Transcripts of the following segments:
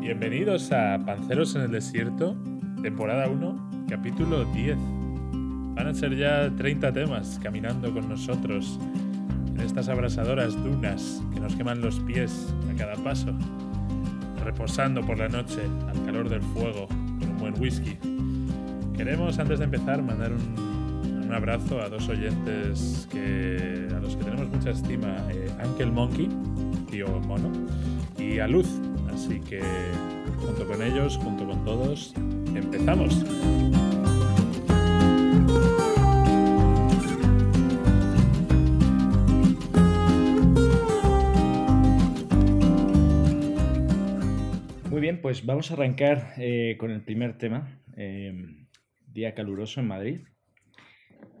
Bienvenidos a Panceros en el Desierto, temporada 1, capítulo 10. Van a ser ya 30 temas caminando con nosotros en estas abrasadoras dunas que nos queman los pies a cada paso, reposando por la noche al calor del fuego con un buen whisky. Queremos, antes de empezar, mandar un, abrazo a dos oyentes que, a los que tenemos mucha estima, eh, Uncle Monkey, tío mono, y a Luz. Así que, junto con ellos, junto con todos, empezamos. Muy bien, pues vamos a arrancar eh, con el primer tema. eh, día caluroso en Madrid.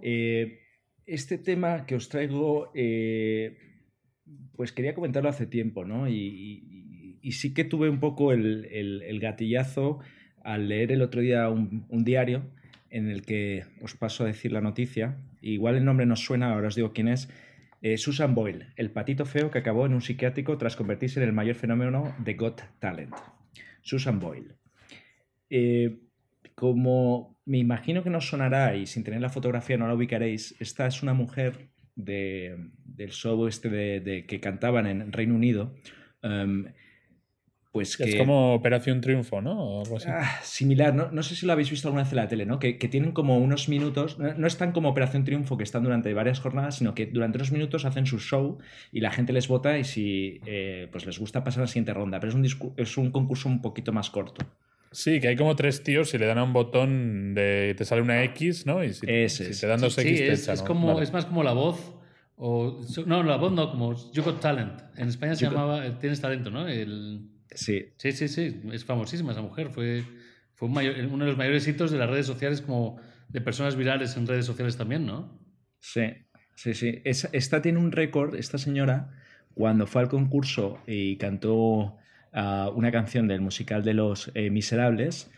Eh, este tema que os traigo, eh, pues quería comentarlo hace tiempo, ¿no? Y- y sí que tuve un poco el, el- el gatillazo al leer el otro día un, diario en el que os paso a decir la noticia. Igual el nombre nos suena, ahora os digo quién es. Eh, Susan Boyle, el patito feo que acabó en un psiquiátrico tras convertirse en el mayor fenómeno de Got Talent. Susan Boyle. Eh, como me imagino que no sonará y sin tener la fotografía no la ubicaréis, esta es una mujer de- del show este de, de- que cantaban en Reino Unido. em, pues que Es como Operación Triunfo, ¿no? O algo así. Ah, similar, no, no sé si lo habéis visto alguna vez en la tele, ¿no? Que, que tienen como unos minutos, no, no están como Operación Triunfo que están durante varias jornadas, sino que durante unos minutos hacen su show y la gente les vota y si eh, pues les gusta pasar a la siguiente ronda, pero es un, es un concurso un poquito más corto. Sí, que hay como tres tíos y le dan a un botón de. te sale una X, ¿no? Y si, Ese si te dan dos Sí, X, te es, echan, es ¿no? como, Vale. es más como la voz. O, no, la voz no, como You Got Talent. En España se You llamaba eh, Tienes Talento, ¿no? El, Sí, sí, sí, sí. Es famosísima esa mujer. Fue, fue un mayor- uno de los mayores hitos de las redes sociales, como de personas virales en redes sociales también, ¿no? Sí, sí, sí. Es- esta tiene un récord, esta señora, cuando fue al concurso y cantó ah, una canción del musical de Los eh, Miserables,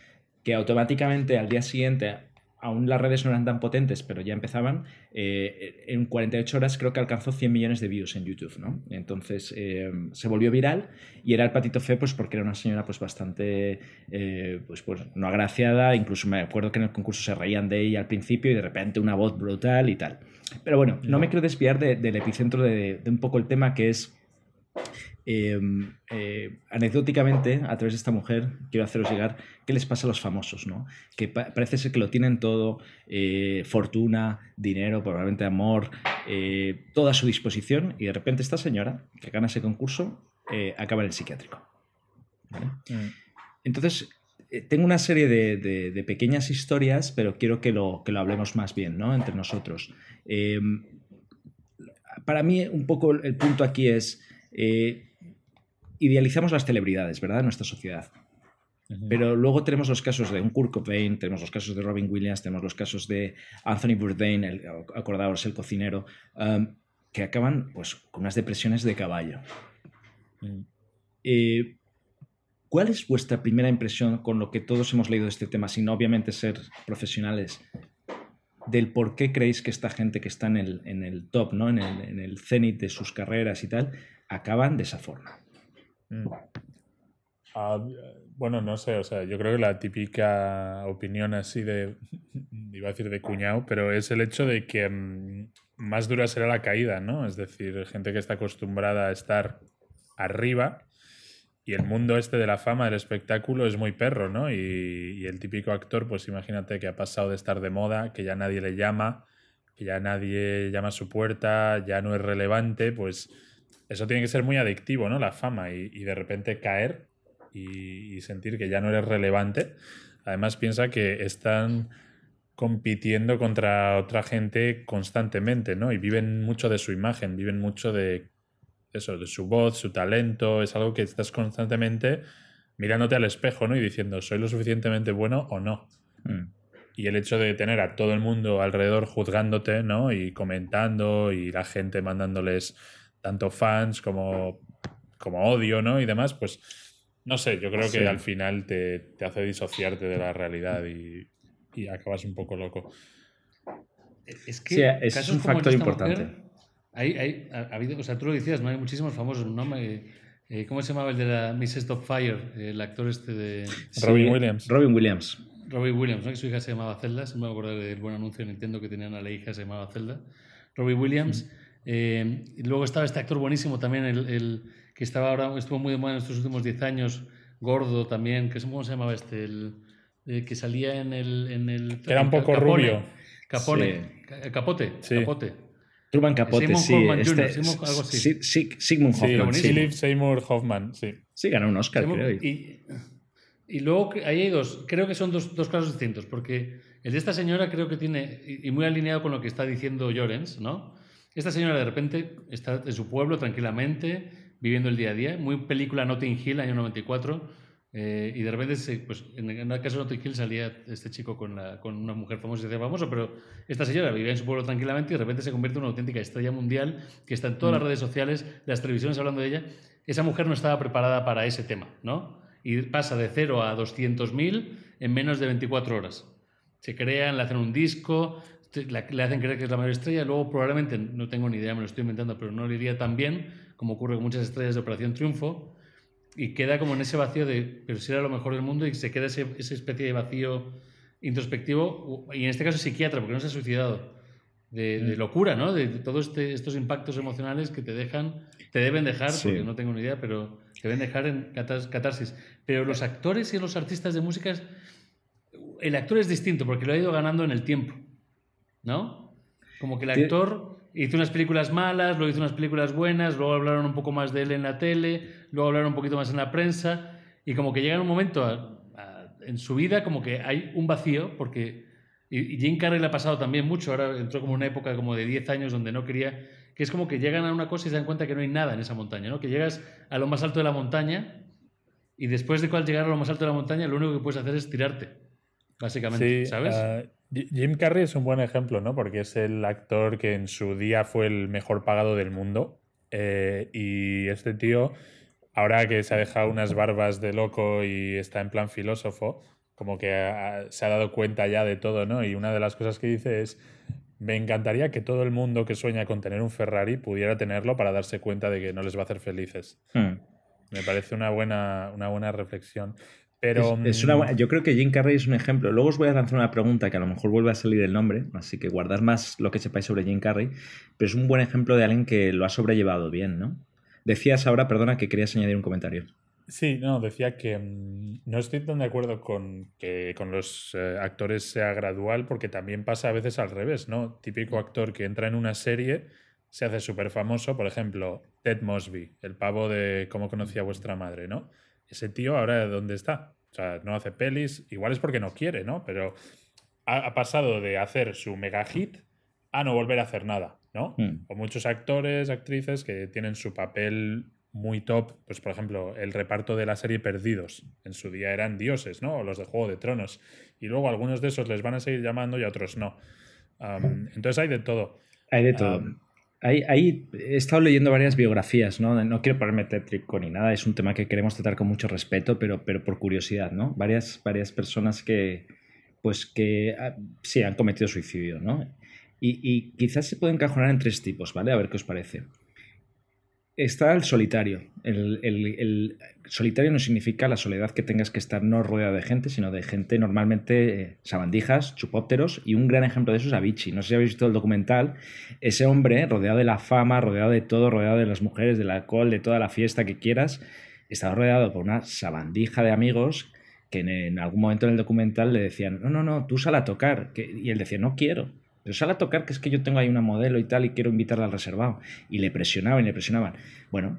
que automáticamente al día siguiente, aún las redes no eran tan potentes, pero ya empezaban, eh, en 48 horas creo que alcanzó 100 millones de views en YouTube, ¿no? Entonces eh, se volvió viral y era el patito feo pues porque era una señora pues bastante, eh, pues, pues no agraciada, incluso me acuerdo que en el concurso se reían de ella al principio y de repente una voz brutal y tal. Pero bueno, no me quiero desviar de- del epicentro de, de un poco el tema que es eh, eh, anecdóticamente, a través de esta mujer, quiero haceros llegar qué les pasa a los famosos, ¿no? Que pa- parece ser que lo tienen todo, eh, fortuna, dinero, probablemente amor, eh, todo a su disposición, y de repente esta señora, que gana ese concurso, eh, acaba en el psiquiátrico. ¿vale? Mm. Entonces, tengo una serie de, de- de pequeñas historias, pero quiero que lo, que lo hablemos más bien, ¿no? Entre nosotros. Eh, para mí, un poco el punto aquí es, idealizamos las celebridades, ¿verdad? En nuestra sociedad. Pero luego tenemos los casos de un Kurt Cobain, tenemos los casos de Robin Williams, tenemos los casos de Anthony Bourdain, el, acordaos, el cocinero, um, que acaban pues, con unas depresiones de caballo. Mm. Eh, ¿Cuál es vuestra primera impresión con lo que todos hemos leído de este tema, sin obviamente ser profesionales, del por qué creéis que esta gente que está en el, en el top, ¿no? en el, en el cenit de sus carreras y tal, acaban de esa forma? Mm. Ah, bueno, no sé, o sea, yo creo que la típica opinión así de, iba a decir de cuñado, pero es el hecho de que mm, más dura será la caída, ¿no? Es decir, gente que está acostumbrada a estar arriba y el mundo este de la fama, del espectáculo, es muy perro, ¿no? Y, y el típico actor, pues imagínate que ha pasado de estar de moda, que ya nadie le llama, que ya nadie llama a su puerta, ya no es relevante, pues eso tiene que ser muy adictivo, ¿no? La fama y, y de repente caer y, y sentir que ya no eres relevante. Además piensa que están compitiendo contra otra gente constantemente, ¿no? Y viven mucho de su imagen, viven mucho de eso, de su voz, su talento, es algo que estás constantemente mirándote al espejo, ¿no? Y diciendo, ¿soy lo suficientemente bueno o no? Mm. Y el hecho de tener a todo el mundo alrededor juzgándote, ¿no? Y comentando y la gente mandándoles tanto fans como, como odio, ¿no? Y demás, pues no sé, yo creo que al final te, te hace disociarte de la realidad y, y acabas un poco loco. Es que Sí, es un factor importante. mujer, hay, hay- ha, ha habido, o sea, tú lo decías, no hay muchísimos famosos, ¿no? Me- Eh, ¿Cómo se llamaba el de la Mrs. Fire? El actor este de... Robin Williams. Robin Williams. Robin Williams, ¿no? que su hija se llamaba Zelda. Se me acuerdo del buen anuncio de Nintendo que tenían a la hija se llamaba Zelda. Robin Williams. Eh, y luego estaba este actor buenísimo también, el, el, que estaba ahora, estuvo muy de moda en estos últimos 10 años, gordo también, que ¿cómo se llamaba este? El, eh, que salía en el... En el que era un poco Capone, rubio. Capone, sí. Capote, Sí. Capote. Truman Capote, Simon sí. Hoffman este- Jr., Simon- algo así. sí, sí, Sigmund Sí, Hoffman, sí. Philip Seymour Hoffman, sí. Sí, ganó un Oscar, Simon- creo. Y, y luego ahí hay dos, creo que son dos, dos casos distintos, porque el de esta señora creo que tiene, y y muy alineado con lo que está diciendo Llorens, ¿no? Esta señora de repente está en su pueblo tranquilamente, viviendo el día a día, muy película Notting Hill, año 94, eh, y de repente, se, pues, en el caso de Notting Hill salía este chico con, la- con una mujer famosa y se hacía famoso, pero esta señora vivía en su pueblo tranquilamente y de repente se convierte en una auténtica estrella mundial que está en todas las redes sociales, las televisiones hablando de ella. Esa mujer no estaba preparada para ese tema, ¿no? Y pasa de 0 a 200.000 en menos de 24 horas. Se crean, le hacen un disco, la- le hacen creer que es la mayor estrella, luego probablemente, no tengo ni idea, me lo estoy inventando, pero no le iría tan bien como ocurre con muchas estrellas de Operación Triunfo, y queda como en ese vacío de, pero si era lo mejor del mundo, y se queda ese, esa especie de vacío introspectivo, y en este caso psiquiatra, porque no se ha suicidado, de, de locura, ¿no? De, todos este- estos impactos emocionales que te dejan, te deben dejar, Sí. porque no tengo ni idea, pero te deben dejar en catarsis. Pero los actores y los artistas de música, el actor es distinto, porque lo ha ido ganando en el tiempo, ¿no? Como que el actor hizo unas películas malas, luego hizo unas películas buenas, luego hablaron un poco más de él en la tele, luego hablaron un poquito más en la prensa, y como que llega un momento a- a- en su vida como que hay un vacío, porque y, y Jim Carrey le ha pasado también mucho, ahora entró como una época como de 10 años donde no quería, que es como que llegan a una cosa y se dan cuenta que no hay nada en esa montaña, ¿no? Que llegas a lo más alto de la montaña y después de cual llegar a lo más alto de la montaña, lo único que puedes hacer es tirarte, básicamente, Sí, ¿sabes? J- Jim Carrey es un buen ejemplo, ¿no? Porque es el actor que en su día fue el mejor pagado del mundo. eh, y este tío, ahora que se ha dejado unas barbas de loco y está en plan filósofo, como que ha- se ha dado cuenta ya de todo, ¿no? Y una de las cosas que dice es, me encantaría que todo el mundo que sueña con tener un Ferrari pudiera tenerlo para darse cuenta de que no les va a hacer felices. Hmm. Me parece una buena, una buena reflexión. Pero, Es- es una mm, yo creo que Jim Carrey es un ejemplo. Luego os voy a lanzar una pregunta que a lo mejor vuelve a salir el nombre, así que guardad más lo que sepáis sobre Jim Carrey, pero es un buen ejemplo de alguien que lo ha sobrellevado bien, ¿no? Decías ahora, perdona, que querías añadir un comentario. Sí, no, decía que mm, no estoy tan de acuerdo con que con los eh, actores sea gradual, porque también pasa a veces al revés, ¿no? Típico actor que entra en una serie, se hace súper famoso, por ejemplo, Ted Mosby, el pavo de cómo conocía vuestra madre, ¿no? Ese tío ahora, ¿dónde está? O sea, no hace pelis, igual es porque no quiere, ¿no? Pero ha, ha pasado de hacer su mega hit a no volver a hacer nada, ¿no? Mm. O muchos actores, actrices que tienen su papel muy top, pues por ejemplo, el reparto de la serie Perdidos, en su día eran dioses, ¿no? O los de Juego de Tronos. Y luego algunos de esos les van a seguir llamando y a otros no. Entonces hay de todo. Hay de todo. Ahí, he estado leyendo varias biografías, ¿no? No quiero ponerme tétrico ni nada, es un tema que queremos tratar con mucho respeto, pero, pero por curiosidad, ¿no? Varias, varias personas que, pues que ah, sí han cometido suicidio, ¿no? Y, y quizás se puede encajonar en tres tipos, ¿vale? A ver qué os parece. Está el solitario. El, el- el solitario no significa la soledad que tengas que estar no rodeado de gente, sino de gente normalmente eh, sabandijas, chupópteros, y un gran ejemplo de eso es Avicii. No sé si habéis visto el documental. Ese hombre, rodeado de la fama, rodeado de todo, rodeado de las mujeres, del alcohol, de toda la fiesta que quieras, estaba rodeado por una sabandija de amigos que en, algún momento en el documental le decían, no, no, no, tú sal a tocar. Y él decía, no quiero. Pero sal a tocar, que es que yo tengo ahí una modelo y tal, y quiero invitarla al reservado. Y le presionaban y le presionaban. Bueno,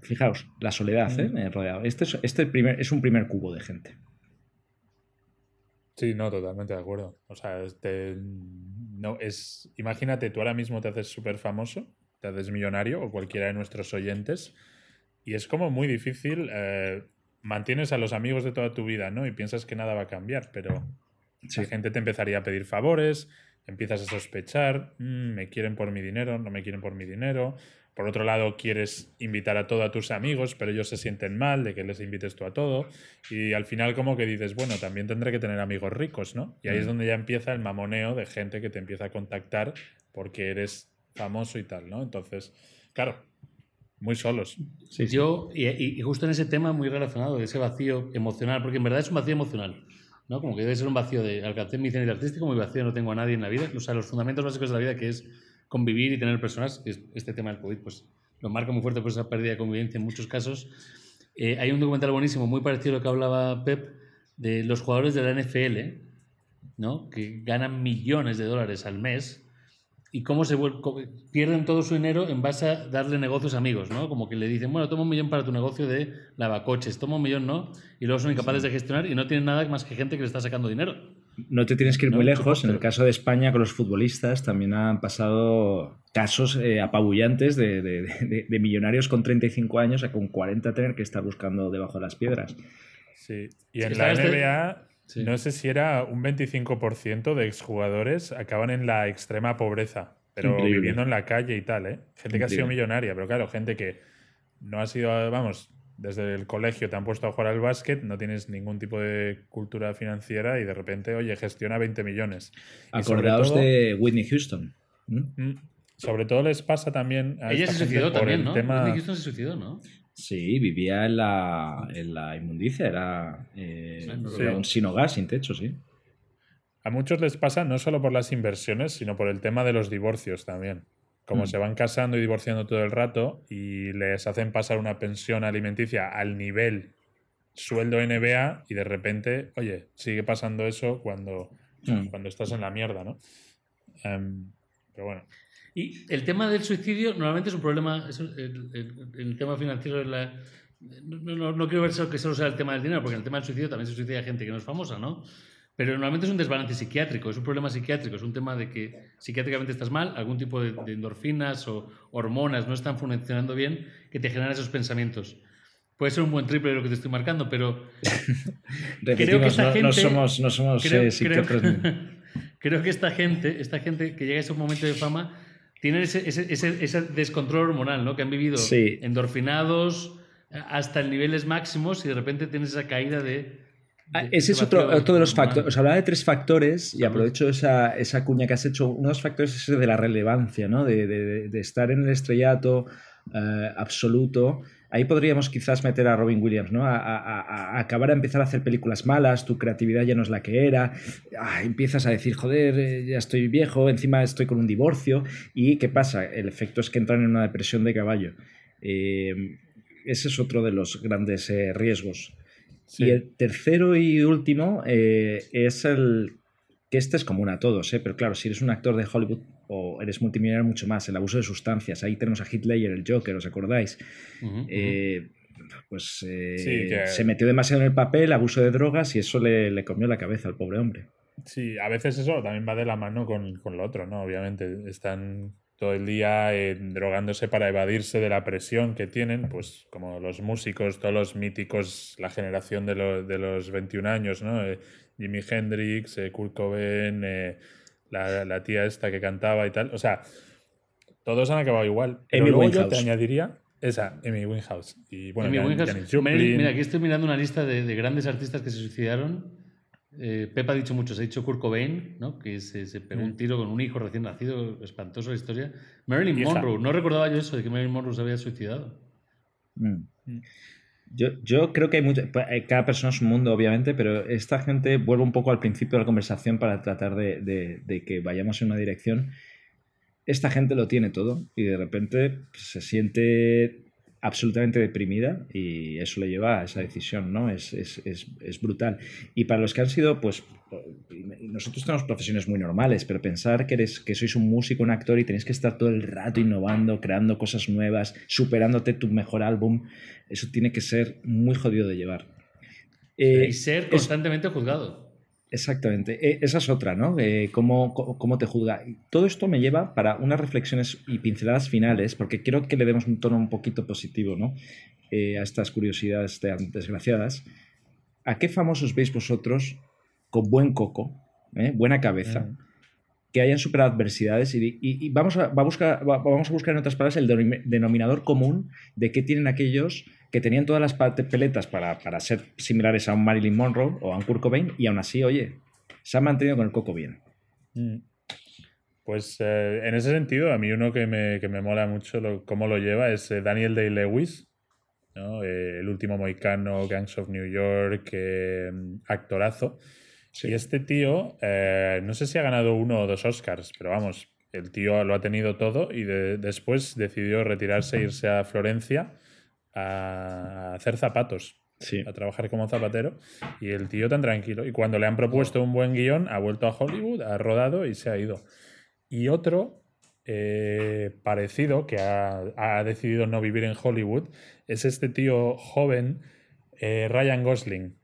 fijaos, la soledad, ¿eh? Eh, rodeado. Este, es, este primer, es un primer cubo de gente. Sí, no, totalmente de acuerdo. O sea, este, no, es, imagínate, tú ahora mismo te haces súper famoso, te haces millonario o cualquiera de nuestros oyentes, y es como muy difícil, eh, mantienes a los amigos de toda tu vida, ¿no? Y piensas que nada va a cambiar, pero la gente te empezaría a pedir favores, empiezas a sospechar, "Mm, me quieren por mi dinero, no me quieren por mi dinero. Por otro lado, quieres invitar a todos tus amigos, pero ellos se sienten mal de que les invites tú a todo. Y al final como que dices, bueno, también tendré que tener amigos ricos, ¿no? Y ahí es Mm. donde ya empieza el mamoneo de gente que te empieza a contactar porque eres famoso y tal, ¿no? Entonces, claro, muy solos. Sí, Yo, y, y, justo en ese tema muy relacionado, de ese vacío emocional, porque en verdad es un vacío emocional, ¿no? Como que debe ser un vacío de alcancé mi cenit artístico, muy vacío, no tengo a nadie en la vida. O sea, los fundamentos básicos de la vida, que es convivir y tener personas, este tema del COVID, pues lo marca muy fuerte por esa pérdida de convivencia en muchos casos. Eh, hay un documental buenísimo, muy parecido a lo que hablaba Pep, de los jugadores de la NFL, ¿no? que ganan millones de dólares al mes y cómo se pierden todo su dinero en base a darle negocios a amigos, ¿no? Como que le dicen, bueno, toma un millón para tu negocio de lavacoches, toma un millón, ¿no? Y luego son incapaces de gestionar y no tienen nada más que gente que le está sacando dinero. No te tienes que ir muy lejos. En el caso de España, con los futbolistas, también han pasado casos eh, apabullantes de, de, de, millonarios con 35 años a con 40 tener que estar buscando debajo de las piedras. Sí, y en la NBA no sé si era un 25% de exjugadores acaban en la extrema pobreza, pero viviendo en la calle y tal, ¿eh? Gente que ha sido millonaria, pero claro, gente que no ha sido, vamos, desde el colegio te han puesto a jugar al básquet, no tienes ningún tipo de cultura financiera y de repente, oye, gestiona 20 millones. Acordaos de Whitney Houston. Mm, sobre todo les pasa también a Ella se suicidó también, ¿no? Whitney Houston se suicidó, ¿no? Sí, vivía en la, en la inmundicia, era, eh, un sin hogar, sin techo, sí. A muchos les pasa no solo por las inversiones, sino por el tema de los divorcios también. Como mm. se van casando y divorciando todo el rato y les hacen pasar una pensión alimenticia al nivel sueldo NBA y de repente, oye, sigue pasando eso cuando, mm. cuando estás en la mierda, ¿no? Em, pero bueno. Y el tema del suicidio normalmente es un problema, el, tema financiero la... No, no, quiero ver que solo sea el tema del dinero, porque en el tema del suicidio también se suicida gente que no es famosa, ¿no? Pero normalmente es un desbalance psiquiátrico, es un problema psiquiátrico, es un tema de que psiquiátricamente estás mal, algún tipo de, endorfinas o hormonas no están funcionando bien que te generan esos pensamientos. Puede ser un buen triple lo que te estoy marcando, pero creo que esta gente... No somos, no somos eh, psiquiatras. creo que esta gente, esta gente que llega a ese momento de fama tienen ese, ese, descontrol hormonal, ¿no? Que han vivido endorfinados hasta niveles máximos y de repente tienes esa caída de... Ah, ese es otro, otro, de los factores. Os hablaba de tres factores y aprovecho esa, esa, cuña que has hecho. Uno de los factores es de la relevancia, ¿no? De, de, de estar en el estrellato eh, absoluto ahí podríamos quizás meter a Robin Williams, ¿no? A, acabar a empezar a hacer películas malas, tu creatividad ya no es la que era, ah, empiezas a decir, joder, eh, ya estoy viejo, encima estoy con un divorcio, y ¿qué pasa? El efecto es que entran en una depresión de caballo. Eh, ese es otro de los grandes eh, riesgos. Y el tercero y último es el que este es común a todos, ¿eh? pero claro, si eres un actor de Hollywood o eres multimillonario mucho más, el abuso de sustancias, ahí tenemos a Hitler, el Joker, ¿os acordáis? Eh, pues eh, se metió demasiado en el papel, abuso de drogas y eso le, comió la cabeza al pobre hombre. Sí, a veces eso también va de la mano con, con lo otro, ¿no? Obviamente están todo el día drogándose para evadirse de la presión que tienen, pues como los músicos, todos los míticos, la generación de, de los 21 años, ¿no? Jimi Hendrix, eh, Kurt Cobain, la, tía esta que cantaba y tal. O sea, todos han acabado igual. Pero luego yo te añadiría esa, Amy Winehouse. Y bueno, Mira, aquí estoy mirando una lista de, grandes artistas que se suicidaron. Eh, Pepa ha dicho muchos, ha dicho Kurt Cobain, ¿no? que se, pegó un mm. tiro con un hijo recién nacido, espantoso la historia. Marilyn Monroe, no recordaba yo eso de que Marilyn Monroe se había suicidado. Mm. Mm. Yo, creo que hay mucho, eh, cada persona es un mundo, obviamente, pero esta gente vuelve un poco al principio de la conversación para tratar de, que vayamos en una dirección. Esta gente lo tiene todo y de repente pues, se siente absolutamente deprimida y eso le lleva a esa decisión, ¿no? Es, es, es, es, brutal. Y para los que han sido, pues, nosotros tenemos profesiones muy normales, pero pensar que, eres, que sois un músico, un actor y tenéis que estar todo el rato innovando, creando cosas nuevas, superándote tu mejor álbum, eso tiene que ser muy jodido de llevar. Eh, y ser constantemente juzgado. Exactamente. E, esa es otra, ¿no? Eh, cómo, cómo, te juzga. Todo esto me lleva para unas reflexiones y pinceladas finales, porque quiero que le demos un tono un poquito positivo, ¿no? Eh, a estas curiosidades desgraciadas. ¿A qué famosos veis vosotros con buen coco, eh, buena cabeza, mm. Que hayan superado adversidades y, vamos, a, buscar, vamos a buscar en otras palabras el denominador común de qué tienen aquellos que tenían todas las peletas para, para, ser similares a un Marilyn Monroe o a un Kurt Cobain y aún así, oye, se han mantenido con el coco bien. Mm. Pues eh, en ese sentido, a mí uno que me, que me mola mucho cómo lo lleva es eh, Daniel Day-Lewis, ¿no? Eh, el último moicano, Gangs of New York, actorazo. Y este tío, no sé si ha ganado uno o dos Oscars, pero vamos, el tío lo ha tenido todo y después decidió retirarse e irse a Florencia a hacer zapatos. A trabajar como zapatero. Y el tío tan tranquilo. Y cuando le han propuesto un buen guion, ha vuelto a Hollywood, ha rodado y se ha ido. Y otro eh, parecido, que ha, decidido no vivir en Hollywood, es este tío joven, eh, Ryan Gosling.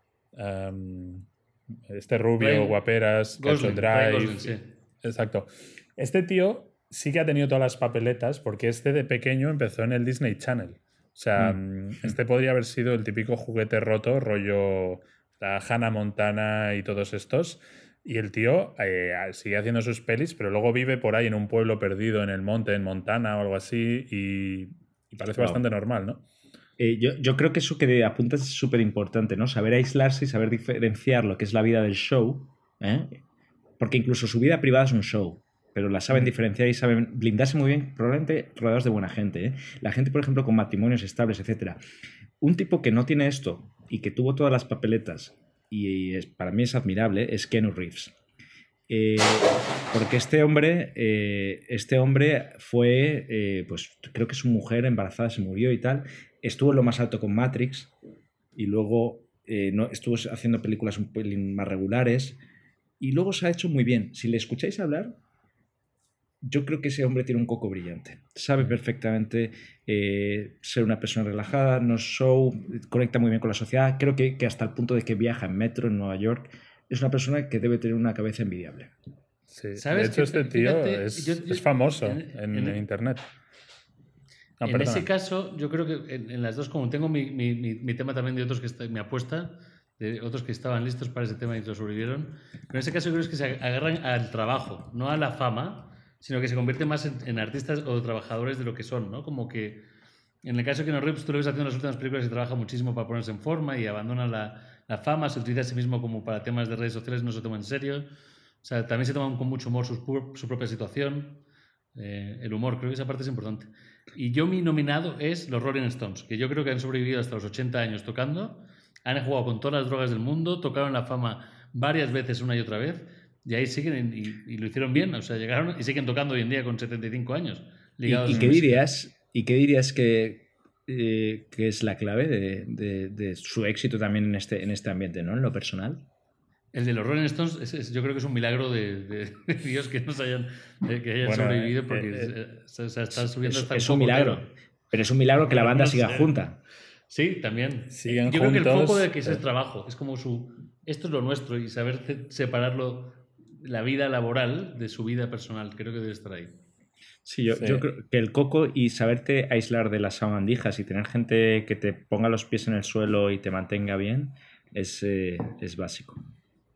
Este rubio, guaperas, Gosling, Drive. Exacto. Este tío sí que ha tenido todas las papeletas porque este de pequeño empezó en el Disney Channel. O sea, mm. Mm, este podría haber sido el típico juguete roto, rollo la Hannah Montana y todos estos. Y el tío eh, sigue haciendo sus pelis, pero luego vive por ahí en un pueblo perdido en el monte, en Montana o algo así, y, parece bastante normal, ¿no? Eh, yo, yo, creo que eso que apuntas es súper importante, ¿no? Saber aislarse y saber diferenciar lo que es la vida del show, ¿eh? porque incluso su vida privada es un show pero la saben diferenciar y saben blindarse muy bien, probablemente rodeados de buena gente. ¿eh? La gente, por ejemplo, con matrimonios estables, etc. Un tipo que no tiene esto y que tuvo todas las papeletas, y es, para mí es admirable, es Keanu Reeves. Eh, porque este hombre, eh, este hombre fue, pues creo que su mujer embarazada se murió y tal, estuvo en lo más alto con Matrix y luego no, estuvo haciendo películas un pelín más regulares y luego se ha hecho muy bien. Si le escucháis hablar, yo creo que ese hombre tiene un coco brillante. Sabe perfectamente eh, ser una persona relajada, no show, conecta muy bien con la sociedad. Creo que, hasta el punto de que viaja en metro en Nueva York, es una persona que debe tener una cabeza envidiable. Sí. ¿Sabes de hecho, este tío es, famoso en, Internet. En ese caso, yo creo que en, las dos, como tengo mi, mi, tema también de otros que me apuesta, de otros que estaban listos para ese tema y lo sobrevivieron, pero en ese caso creo que se agarran al trabajo, no a la fama sino que se convierte más en, artistas o trabajadores de lo que son, ¿no? Como que en el caso de Keanu Reeves, tú lo ves haciendo las últimas películas y trabaja muchísimo para ponerse en forma y abandona la, la, fama, se utiliza a sí mismo como para temas de redes sociales, no se toma en serio. O sea, también se toma con mucho humor su, su propia situación. Eh, el humor, creo que esa parte es importante. Y yo mi nominado es los Rolling Stones, que yo creo que han sobrevivido hasta los 80 años tocando, han jugado con todas las drogas del mundo, tocaron la fama varias veces una y otra vez y ahí siguen y, lo hicieron bien, o sea, llegaron y siguen tocando hoy en día con 75 años. ¿Y, qué dirías, ¿Y qué dirías que, eh, que es la clave de, de, su éxito también en este, en este ambiente, ¿no? En lo personal. El de los Rolling Stones, yo creo que es un milagro de, Dios que nos hayan, que hayan sobrevivido porque eh, eh, se, están subiendo hasta Es un milagro, pero es un milagro que la banda siga junta. Sí, también. yo creo que el foco de que es el trabajo, es como su, esto es lo nuestro y saber separarlo la vida laboral de su vida personal. Creo que debe estar ahí. Sí, yo, creo que el coco y saberte aislar de las sabandijas y tener gente que te ponga los pies en el suelo y te mantenga bien es, eh, es básico.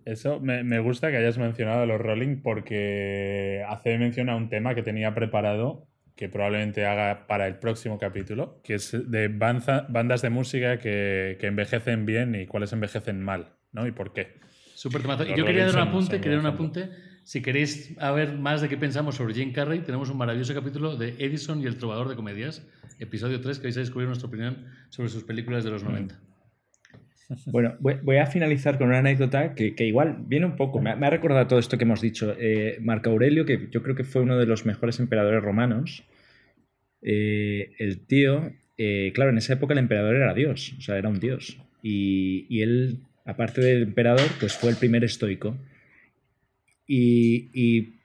Eso me, gusta que hayas mencionado los Rolling porque hace mención a un tema que tenía preparado que probablemente haga para el próximo capítulo, que es de bandas de música que, que envejecen bien y cuáles envejecen mal, ¿no? Y por qué. Súper Y yo quería dar un apunte, quería un apunte. Si queréis ver más de qué pensamos sobre Jim Carrey, tenemos un maravilloso capítulo de Edison y el trovador de comedias, episodio 3, que vais a descubrir nuestra opinión sobre sus películas de los 90. Bueno, voy, a finalizar con una anécdota que, igual viene un poco, me ha, recordado todo esto que hemos dicho. Eh, Marco Aurelio, que yo creo que fue uno de los mejores emperadores romanos, eh, el tío, eh, claro, en esa época el emperador era Dios, o sea, era un dios. Y, y él aparte del emperador, pues fue el primer estoico. Y,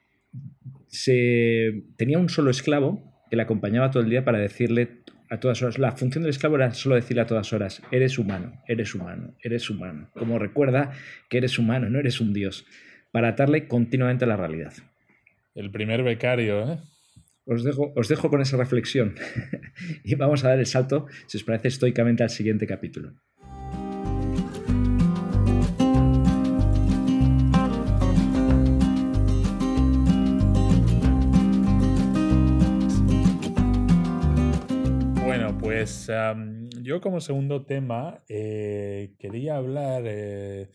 se, tenía un solo esclavo que le acompañaba todo el día para decirle a todas horas. La función del esclavo era solo decirle a todas horas, eres humano, eres humano, eres humano. Como recuerda que eres humano, no eres un dios. Para atarle continuamente a la realidad. El primer becario, ¿eh? Os dejo, os dejo con esa reflexión y vamos a dar el salto, si os parece, estoicamente al siguiente capítulo. Pues yo como segundo tema eh, quería hablar eh,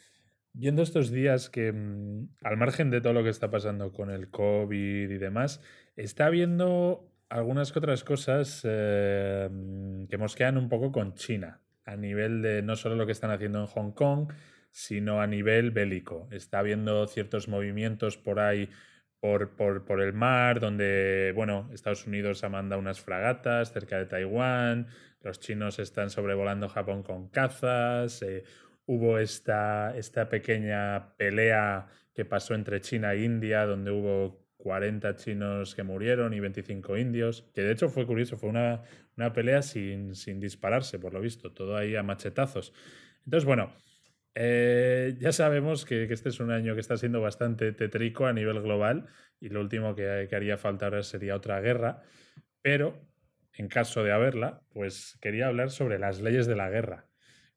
viendo estos días que, mm, al margen de todo lo que está pasando con el COVID y demás, está habiendo algunas que otras cosas mm, que mosquean un poco con China, a nivel de no solo lo que están haciendo en Hong Kong, sino a nivel bélico. Está habiendo ciertos movimientos por ahí, por, por, el mar, donde, bueno, Estados Unidos ha unas fragatas cerca de Taiwán, los chinos están sobrevolando Japón con cazas, eh, hubo esta, esta pequeña pelea que pasó entre China e India, donde hubo 40 chinos que murieron y 25 indios, que de hecho fue curioso, fue una, pelea sin, sin, dispararse, por lo visto, todo ahí a machetazos. Entonces, bueno, eh, ya sabemos que, este es un año que está siendo bastante tétrico a nivel global y lo último que, haría falta ahora sería otra guerra, pero en caso de haberla, pues quería hablar sobre las leyes de la guerra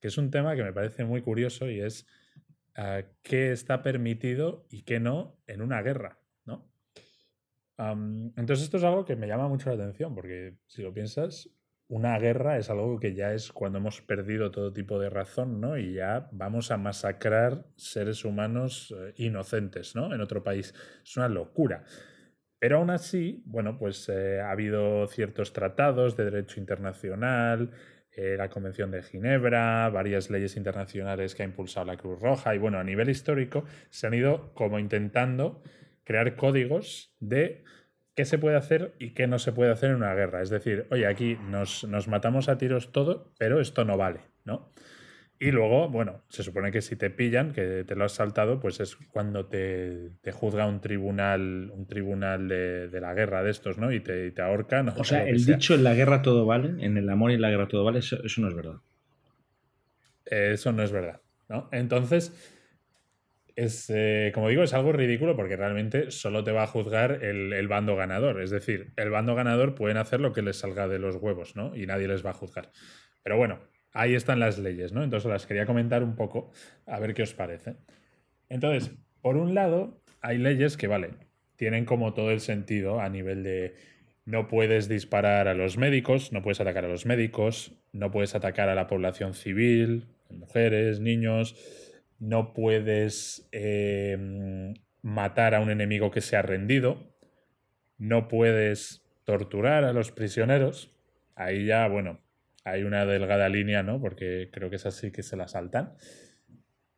que es un tema que me parece muy curioso y es ah, qué está permitido y qué no en una guerra, ¿no? entonces esto es algo que me llama mucho la atención porque si lo piensas, una guerra es algo que ya es cuando hemos perdido todo tipo de razón, ¿no? Y ya vamos a masacrar seres humanos eh, inocentes, ¿no? En otro país. Es una locura. Pero aún así, bueno, pues eh, ha habido ciertos tratados de derecho internacional, eh, la Convención de Ginebra, varias leyes internacionales que ha impulsado la Cruz Roja y bueno, a nivel histórico se han ido como intentando crear códigos de qué se puede hacer y qué no se puede hacer en una guerra. Es decir, oye, aquí nos, nos matamos a tiros todo, pero esto no vale, ¿no? Y luego, bueno, se supone que si te pillan, que te lo has saltado, pues es cuando te, juzga un tribunal, un tribunal de, la guerra de estos, ¿no? Y te, te ahorcan. O, sea, el dicho en la guerra todo vale, en el amor y en la guerra todo vale, eso, no es verdad. Eso no es verdad, ¿no? Entonces, es, eh, como digo, es algo ridículo porque realmente solo te va a juzgar el, el, bando ganador. Es decir, el bando ganador pueden hacer lo que les salga de los huevos, ¿no? Y nadie les va a juzgar. Pero bueno, ahí están las leyes, ¿no? Entonces las quería comentar un poco, a ver qué os parece. Entonces, por un lado, hay leyes que, vale, tienen como todo el sentido a nivel de no puedes disparar a los médicos, no puedes atacar a los médicos, no puedes atacar a la población civil, mujeres, niños, no puedes em, matar a un enemigo que se ha rendido, no puedes torturar a los prisioneros. Ahí ya, bueno, hay una delgada línea, ¿no? Porque creo que es así que se la saltan.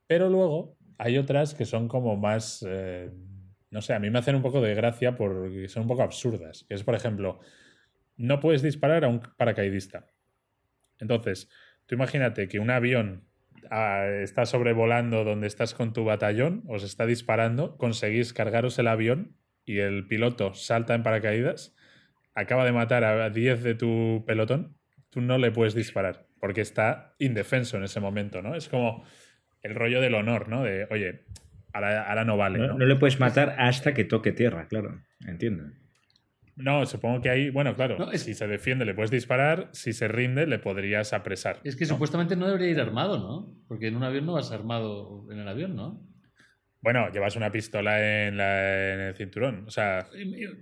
Pero luego hay otras que son como más, eh, no sé, a mí me hacen un poco de gracia porque son un poco absurdas. Es, por ejemplo, no puedes disparar a un paracaidista. Entonces, tú imagínate que un avión está sobrevolando donde estás con tu batallón, os está disparando, conseguís cargaros el avión y el piloto salta en paracaídas, acaba de matar a 10 de tu pelotón tú no le puedes disparar porque está indefenso en ese momento, ¿no? Es como el rollo del honor, ¿no? De, oye, ahora, no vale. ¿no? ¿no? le puedes matar hasta que toque tierra, claro, entiendo. No, supongo que ahí, bueno, claro, si se defiende le puedes disparar, si se rinde le podrías apresar. Es que supuestamente no debería ir armado, ¿no? Porque en un avión no vas armado en el avión, ¿no? Bueno, llevas una pistola en, el cinturón. O sea,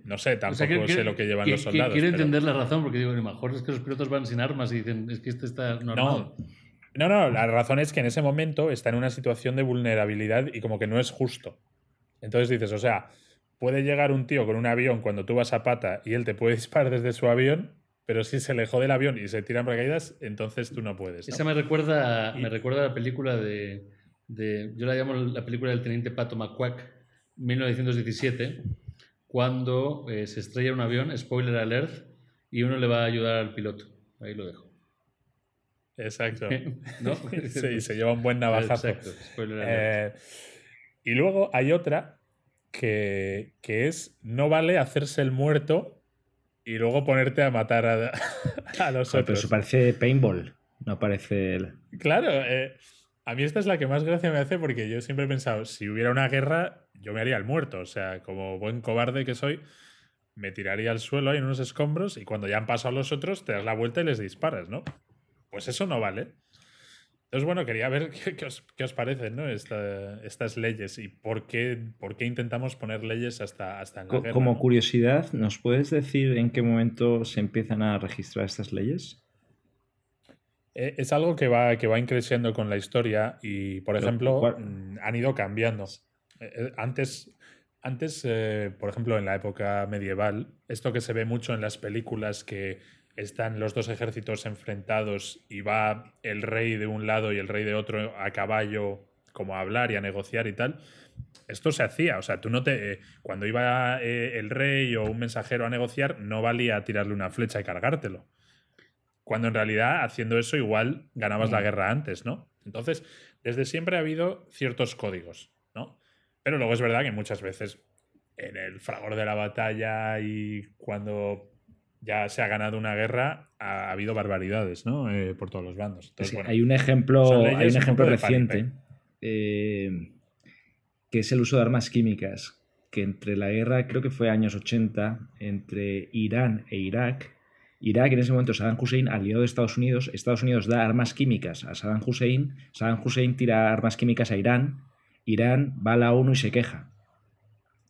no sé, tampoco sé lo que llevan los soldados. Quiero entender la razón, porque digo, a lo mejor es que los pilotos van sin armas y dicen, es que este está no No, no, la razón es que en ese momento está en una situación de vulnerabilidad y como que no es justo. Entonces dices, o sea, puede llegar un tío con un avión cuando tú vas a pata y él te puede disparar desde su avión, pero si se alejó del avión y se tiran paracaídas, entonces tú no puedes. Esa me recuerda, me recuerda a la película de yo la llamo la película del teniente Pato McQuack, 1917, cuando eh, se estrella un avión, spoiler alert, y uno le va a ayudar al piloto. Ahí lo dejo. Exacto. sí, se lleva un buen navajazo. Exacto, spoiler alert. Eh, y luego hay otra que, que, es, no vale hacerse el muerto y luego ponerte a matar a, a los otros. Pero eso parece paintball, no parece... El... Claro, eh, a mí esta es la que más gracia me hace porque yo siempre he pensado, si hubiera una guerra, yo me haría el muerto. O sea, como buen cobarde que soy, me tiraría al suelo ahí en unos escombros y cuando ya han pasado los otros, te das la vuelta y les disparas, ¿no? Pues eso no vale. Entonces, bueno, quería ver qué, os, qué parecen ¿no? estas leyes y por qué, por qué intentamos poner leyes hasta, hasta en la guerra, Como curiosidad, ¿nos puedes decir en qué momento se empiezan a registrar estas leyes? eh, es algo que va, que va increciendo con la historia y, por ejemplo, mm, han ido cambiando. Eh, eh, antes, antes por ejemplo, en la época medieval, esto que se ve mucho en las películas que están los dos ejércitos enfrentados y va el rey de un lado y el rey de otro a caballo como a hablar y a negociar y tal. Esto se hacía, o sea, tú no te. cuando iba el rey o un mensajero a negociar, no valía tirarle una flecha y cargártelo cuando en realidad haciendo eso igual ganabas la mm. guerra antes, ¿no? Entonces, desde siempre ha habido ciertos códigos, ¿no? Pero luego es verdad que muchas veces en el fragor de la batalla y cuando ya se ha ganado una guerra, ha, habido barbaridades, ¿no? Eh, por todos los bandos. hay un ejemplo, hay un ejemplo reciente eh, que es el uso de armas químicas, que entre la guerra, creo que fue años 80, entre Irán e Irak, Irak, en ese momento, Saddam Hussein, aliado de Estados Unidos, Estados Unidos da armas químicas a Saddam Hussein, Saddam Hussein tira armas químicas a Irán, Irán va a la ONU y se queja.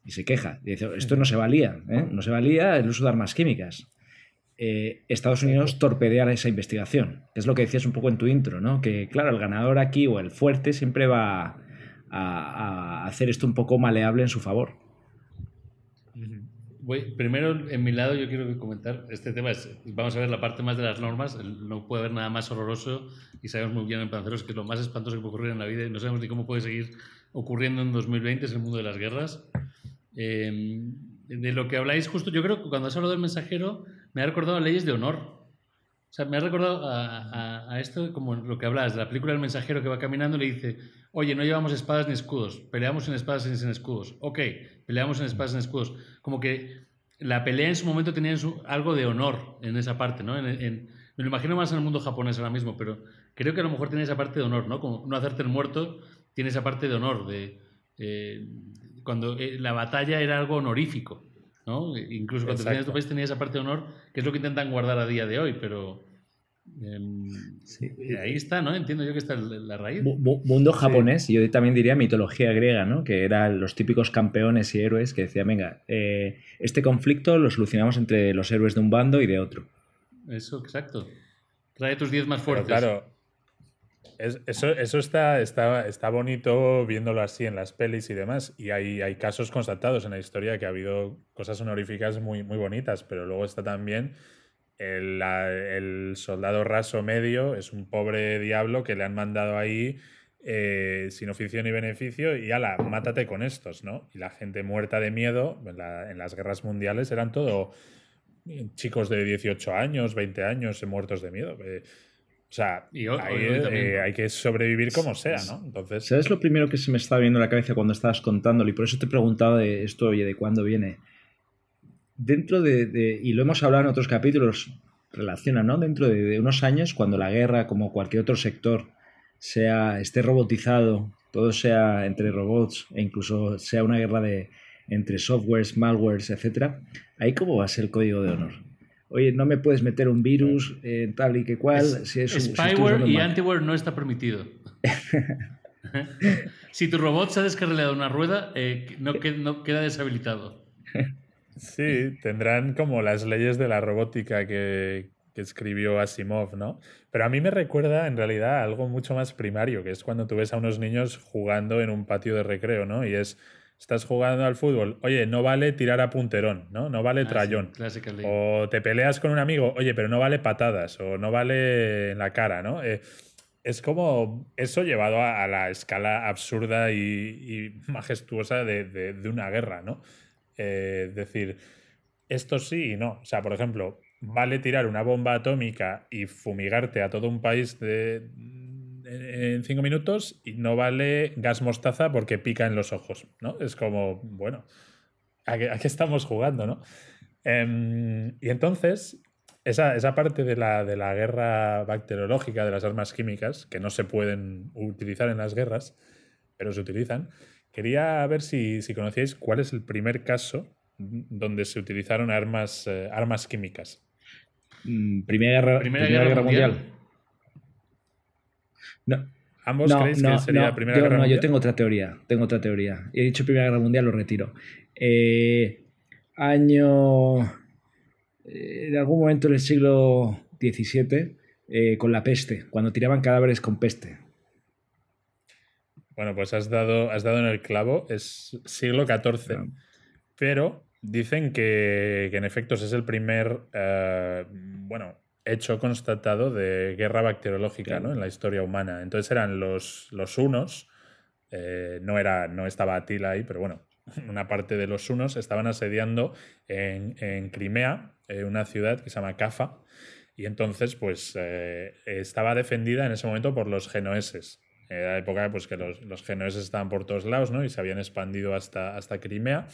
Y se queja. dice, esto no se valía, ¿eh? no se valía el uso de armas químicas. Eh, Estados Unidos torpedea esa investigación, es lo que decías un poco en tu intro, ¿no? Que claro, el ganador aquí o el fuerte siempre va a hacer esto un poco maleable en su favor primero, en mi lado, yo quiero comentar este tema. vamos a ver la parte más de las normas. No puede haber nada más horroroso y sabemos muy bien en Panceros que es lo más espantoso que puede ocurrir en la vida y no sabemos ni cómo puede seguir ocurriendo en 2020, es el mundo de las guerras. Em, de lo que habláis justo, yo creo que cuando has hablado del mensajero, me ha recordado leyes de honor. O sea, me ha recordado a, a, esto como lo que hablas de la película del mensajero que va caminando y le dice, oye, no llevamos espadas ni escudos, peleamos en espadas y sin escudos. Ok, peleamos en espadas y en escudos. Como que la pelea en su momento tenía algo de honor en esa parte, ¿no? me lo imagino más en el mundo japonés ahora mismo, pero creo que a lo mejor tiene esa parte de honor, ¿no? Como no hacerte el muerto, tiene esa parte de honor, de eh, cuando eh, la batalla era algo honorífico, ¿no? Incluso cuando tenías tu país tenía esa parte de honor, que es lo que intentan guardar a día de hoy, pero Em, ahí está, ¿no? Entiendo yo que está la raíz. Mundo japonés, y yo también diría mitología griega, ¿no? Que eran los típicos campeones y héroes que decían, venga, eh, este conflicto lo solucionamos entre los héroes de un bando y de otro. Eso, exacto. Trae tus 10 más fuertes. claro, eso, eso está, está, está, bonito viéndolo así en las pelis y demás. Y hay, hay casos constatados en la historia que ha habido cosas honoríficas muy, muy bonitas, pero luego está también el, soldado raso medio es un pobre diablo que le han mandado ahí eh, sin oficio ni beneficio y ala, mátate con estos, ¿no? Y la gente muerta de miedo en, las guerras mundiales eran todo chicos de 18 años, 20 años muertos de miedo. Eh, o sea, eh, hay que sobrevivir como sea, ¿no? Entonces... ¿Sabes lo primero que se me estaba viendo en la cabeza cuando estabas contándolo? Y por eso te he preguntado de esto, oye, ¿de cuándo viene? dentro de, y lo hemos hablado en otros capítulos, relaciona, ¿no? Dentro de, unos años, cuando la guerra, como cualquier otro sector, sea, esté robotizado, todo sea entre robots e incluso sea una guerra de, entre softwares, malwares, etcétera, ahí cómo va a ser el código de honor. Oye, no me puedes meter un virus eh, tal y que cual. si es spyware y antiware no está permitido. si tu robot se ha descarrilado una rueda, eh, no, no queda deshabilitado. Sí, tendrán como las leyes de la robótica que, escribió Asimov, ¿no? Pero a mí me recuerda en realidad algo mucho más primario, que es cuando tú ves a unos niños jugando en un patio de recreo, ¿no? Y es, estás jugando al fútbol, oye, no vale tirar a punterón, ¿no? No vale ah, trayón. o te peleas con un amigo, oye, pero no vale patadas, o no vale en la cara, ¿no? Eh, es como eso llevado a, la escala absurda y, majestuosa de, de una guerra, ¿no? Eh, decir, esto sí y no. O sea, por ejemplo, vale tirar una bomba atómica y fumigarte a todo un país de, en cinco minutos y no vale gas mostaza porque pica en los ojos, ¿no? Es como, bueno, ¿a qué, estamos jugando, no? Em, y entonces, esa, esa parte de la, de la, guerra bacteriológica, de las armas químicas, que no se pueden utilizar en las guerras, pero se utilizan, Quería ver si, si conocíais cuál es el primer caso donde se utilizaron armas, eh, armas químicas. Mm, primera Guerra, Primera guerra, Mundial. No. ¿Ambos creéis que sería Primera Guerra Mundial? Yo tengo otra teoría. Tengo otra teoría. He dicho Primera Guerra Mundial, lo retiro. Eh, año. Eh, en algún momento del siglo XVII eh, con la peste, cuando tiraban cadáveres con peste. Bueno, pues has dado, has dado en el clavo, es siglo XIV. Pero dicen que, en efecto es el primer, bueno, hecho constatado de guerra bacteriológica ¿no? en la historia humana. Entonces eran los, los unos, eh, no, era, no estaba Atila ahí, pero bueno, una parte de los unos estaban asediando en, Crimea, eh, una ciudad que se llama Cafa, y entonces pues estaba defendida en ese momento por los genoeses. Era la época pues, que los, los genoeses estaban por todos lados ¿no? y se habían expandido hasta, hasta Crimea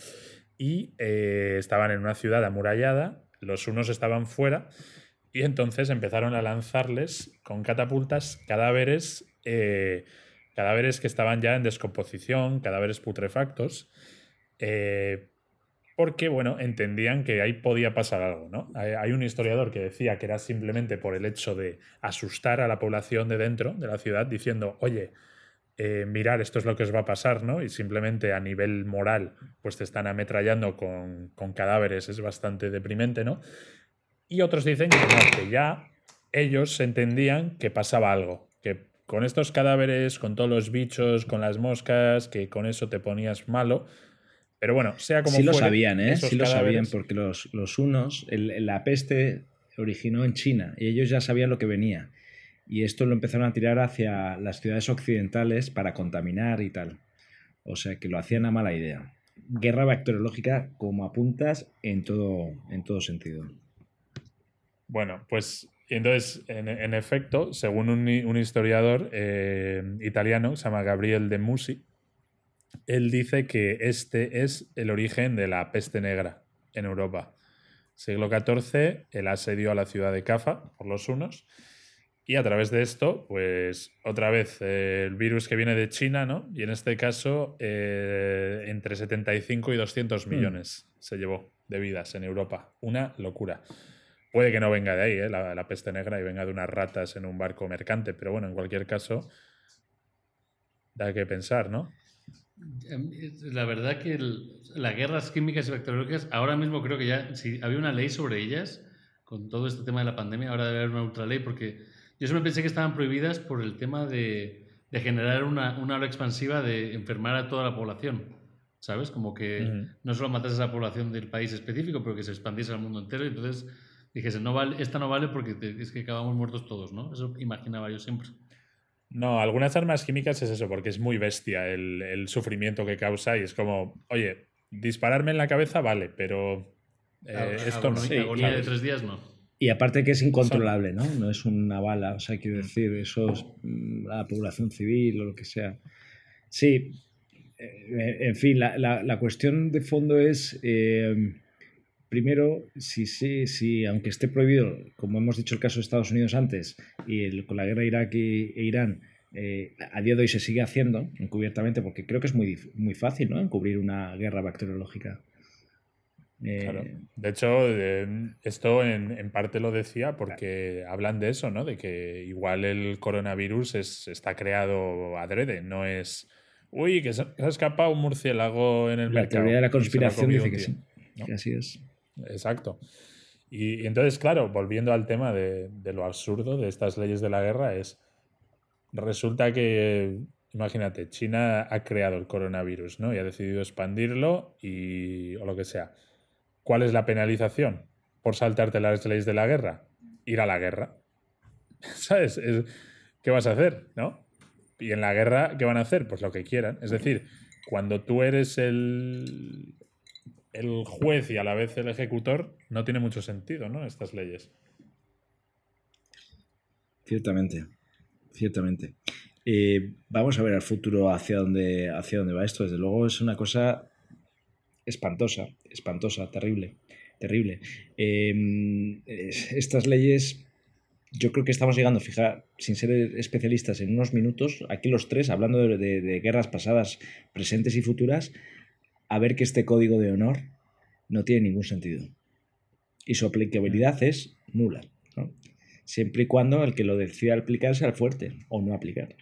y eh, estaban en una ciudad amurallada, los unos estaban fuera y entonces empezaron a lanzarles con catapultas cadáveres, eh, cadáveres que estaban ya en descomposición, cadáveres putrefactos, eh, porque bueno, entendían que ahí podía pasar algo. ¿no? hay, un historiador que decía que era simplemente por el hecho de asustar a la población de dentro de la ciudad, diciendo, oye, eh, mirar, esto es lo que os va a pasar, ¿no? Y simplemente a nivel moral, pues te están ametrallando con, cadáveres, es bastante deprimente, ¿no? Y otros dicen que que ya ellos entendían que pasaba algo, que con estos cadáveres, con todos los bichos, con las moscas, que con eso te ponías malo. Pero bueno, sea como Sí lo sabían, ¿eh? Sí lo sabían, porque los, unos, la peste originó en China y ellos ya sabían lo que venía y esto lo empezaron a tirar hacia las ciudades occidentales para contaminar y tal. O sea que lo hacían a mala idea. Guerra bacteriológica como apuntas en todo, en todo sentido. Bueno, pues entonces, en, efecto, según un, historiador eh, italiano, se llama Gabriel de Musi, él dice que este es el origen de la peste negra en Europa. Siglo XIV, el asedio a la ciudad de Cafa por los hunos y a través de esto, pues otra vez eh, el virus que viene de China, ¿no? Y en este caso, eh, entre 75 y 200 hmm. millones se llevó de vidas en Europa. Una locura. Puede que no venga de ahí, ¿eh? la, peste negra, y venga de unas ratas en un barco mercante, pero bueno, en cualquier caso, da que pensar, ¿no? Em, la verdad que las guerras químicas y bacteriológicas, ahora mismo creo que ya, si había una ley sobre ellas, con todo este tema de la pandemia, ahora debe haber una ultraley, porque yo siempre pensé que estaban prohibidas por el tema de, generar una, una ola expansiva de enfermar a toda la población. ¿Sabes? Como que no solo matas a la población del país específico, pero que se expandiese al mundo entero. Y entonces dijese, no vale, esta no vale porque es que acabamos muertos todos, ¿no? Eso imaginaba yo siempre. No, algunas armas químicas es eso, porque es muy bestia el, el sufrimiento que causa y es como, oye, dispararme en la cabeza vale, pero eh, esto no. Agonía de tres días no. Y aparte que es incontrolable, ¿no? No es una bala, o sea, quiero decir, eso es mm, la población civil o lo que sea. Sí, eh, en fin, la, la, cuestión de fondo es, eh, primero, si, sí, si, aunque esté prohibido, como hemos dicho el caso de Estados Unidos antes, y con la guerra Irak e Irán, eh, a día de hoy se sigue haciendo encubiertamente, porque creo que es muy, muy fácil, ¿no? Encubrir una guerra bacteriológica. Eh, de hecho, esto en, parte lo decía porque hablan de eso, ¿no? De que igual el coronavirus es, está creado adrede, no es. Uy, que se, ha escapado un murciélago en el la mercado. La teoría de la conspiración dice que sí. así es. Exacto. Y, entonces, claro, volviendo al tema de, de, lo absurdo de estas leyes de la guerra, es. Resulta que, imagínate, China ha creado el coronavirus, ¿no? Y ha decidido expandirlo y. o lo que sea ¿Cuál es la penalización por saltarte las leyes de la guerra? Ir a la guerra. ¿Sabes? ¿Qué vas a hacer? ¿No? Y en la guerra, ¿qué van a hacer? Pues lo que quieran. Es decir, cuando tú eres el, el juez y a la vez el ejecutor, no tiene mucho sentido, ¿no? Estas leyes. Ciertamente, ciertamente. Eh, vamos a ver al futuro hacia dónde, hacia dónde va esto. Desde luego es una cosa espantosa, espantosa, terrible, terrible. Em, estas leyes, yo creo que estamos llegando, fija, sin ser especialistas, en unos minutos, aquí los tres, hablando de, guerras pasadas, presentes y futuras, a ver que este código de honor no tiene ningún sentido. Y su aplicabilidad es nula. Siempre y cuando el que lo decida aplicar sea el fuerte o no aplicar.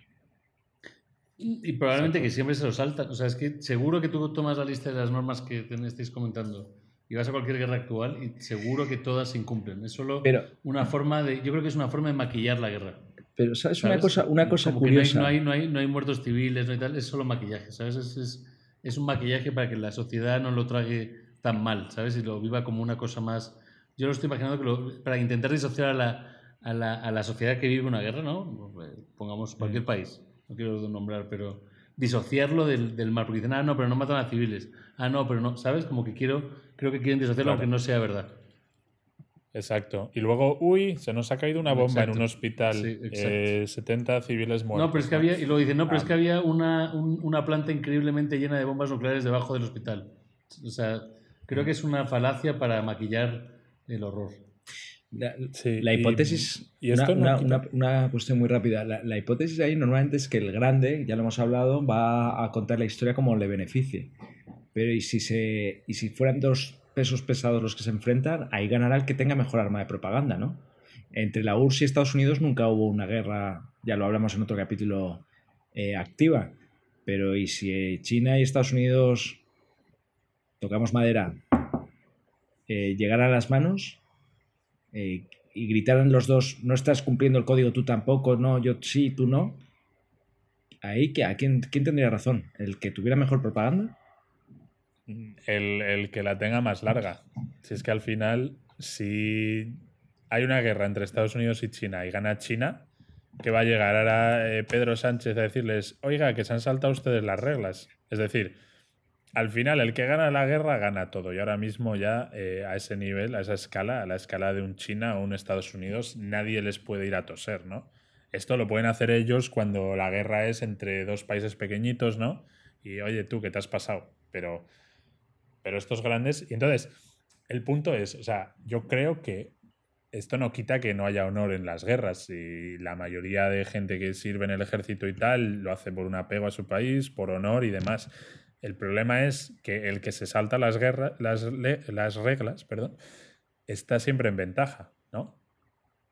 Y probablemente que siempre se lo salta. O sea, es que seguro que tú tomas la lista de las normas que estáis comentando y vas a cualquier guerra actual y seguro que todas se incumplen. Es solo Pero- una forma de. Yo creo que es una forma de maquillar la guerra. Pero, ¿sabes? Una ¿sabes? cosa, una cosa Como que no hay- curiosa. No hay, no, hay, no, hay, muertos civiles, no hay tal, es solo maquillaje, ¿sabes? Es, es, es un maquillaje para que la sociedad no lo trague tan mal, ¿sabes? Y lo viva como una cosa más. Yo lo estoy imaginando que lo- para intentar disociar a la, a, la, a la sociedad que vive una guerra, ¿no? Pongamos cualquier país, no quiero nombrar, pero disociarlo del, del mal, porque dicen, ah, no, pero no matan a civiles, ah, no, pero no, ¿sabes? Como que quiero, creo que quieren disociarlo Claro. aunque no sea verdad. Exacto. Y luego, uy, se nos ha caído una bomba en un hospital. Sí, exacto. eh, 70 civiles muertos. No, pero es que había, y luego dicen, no, pero es Ah. que había una, un- una planta increíblemente llena de bombas nucleares debajo del hospital. O sea, creo que es una falacia para maquillar el horror. La, Sí, la hipótesis, y esto una, no una- una cuestión muy rápida. La, la hipótesis ahí normalmente es que el grande, ya lo hemos hablado, va a contar la historia como le beneficie. Pero y si, se, y si fueran dos pesos pesados los que se enfrentan, ahí ganará el que tenga mejor arma de propaganda, ¿no? Entre la URSS y Estados Unidos nunca hubo una guerra, ya lo hablamos en otro capítulo, eh, activa. Pero y si eh, China y Estados Unidos, tocamos madera, eh, llegaran a las manos, eh, y gritaran los dos, no estás cumpliendo el código, tú tampoco, no, yo sí, tú no, ahí, ¿qué- ¿a quién, quién tendría razón? ¿El que tuviera mejor propaganda? El, el que la tenga más larga. Si es que al final, si hay una guerra entre Estados Unidos y China y gana China, que va a llegar ahora eh, Pedro Sánchez a decirles, oiga, que se han saltado ustedes las reglas. Es decir, al final el que gana la guerra gana todo. Y ahora mismo ya eh, a ese nivel, a esa escala, a la escala de un China o un Estados Unidos, nadie les puede ir a toser, ¿no? Esto lo pueden hacer ellos cuando la guerra es entre dos países pequeñitos, ¿no? Y oye, tú, ¿qué te has pasado? Pero pero estos grandes. Y entonces, el punto es, o sea, yo creo que esto no quita que no haya honor en las guerras. Y la mayoría de gente que sirve en el ejército y tal lo hace por un apego a su país, por honor y demás. El problema es que el que se salta las guerras, las, las reglas, perdón, está siempre en ventaja, ¿no?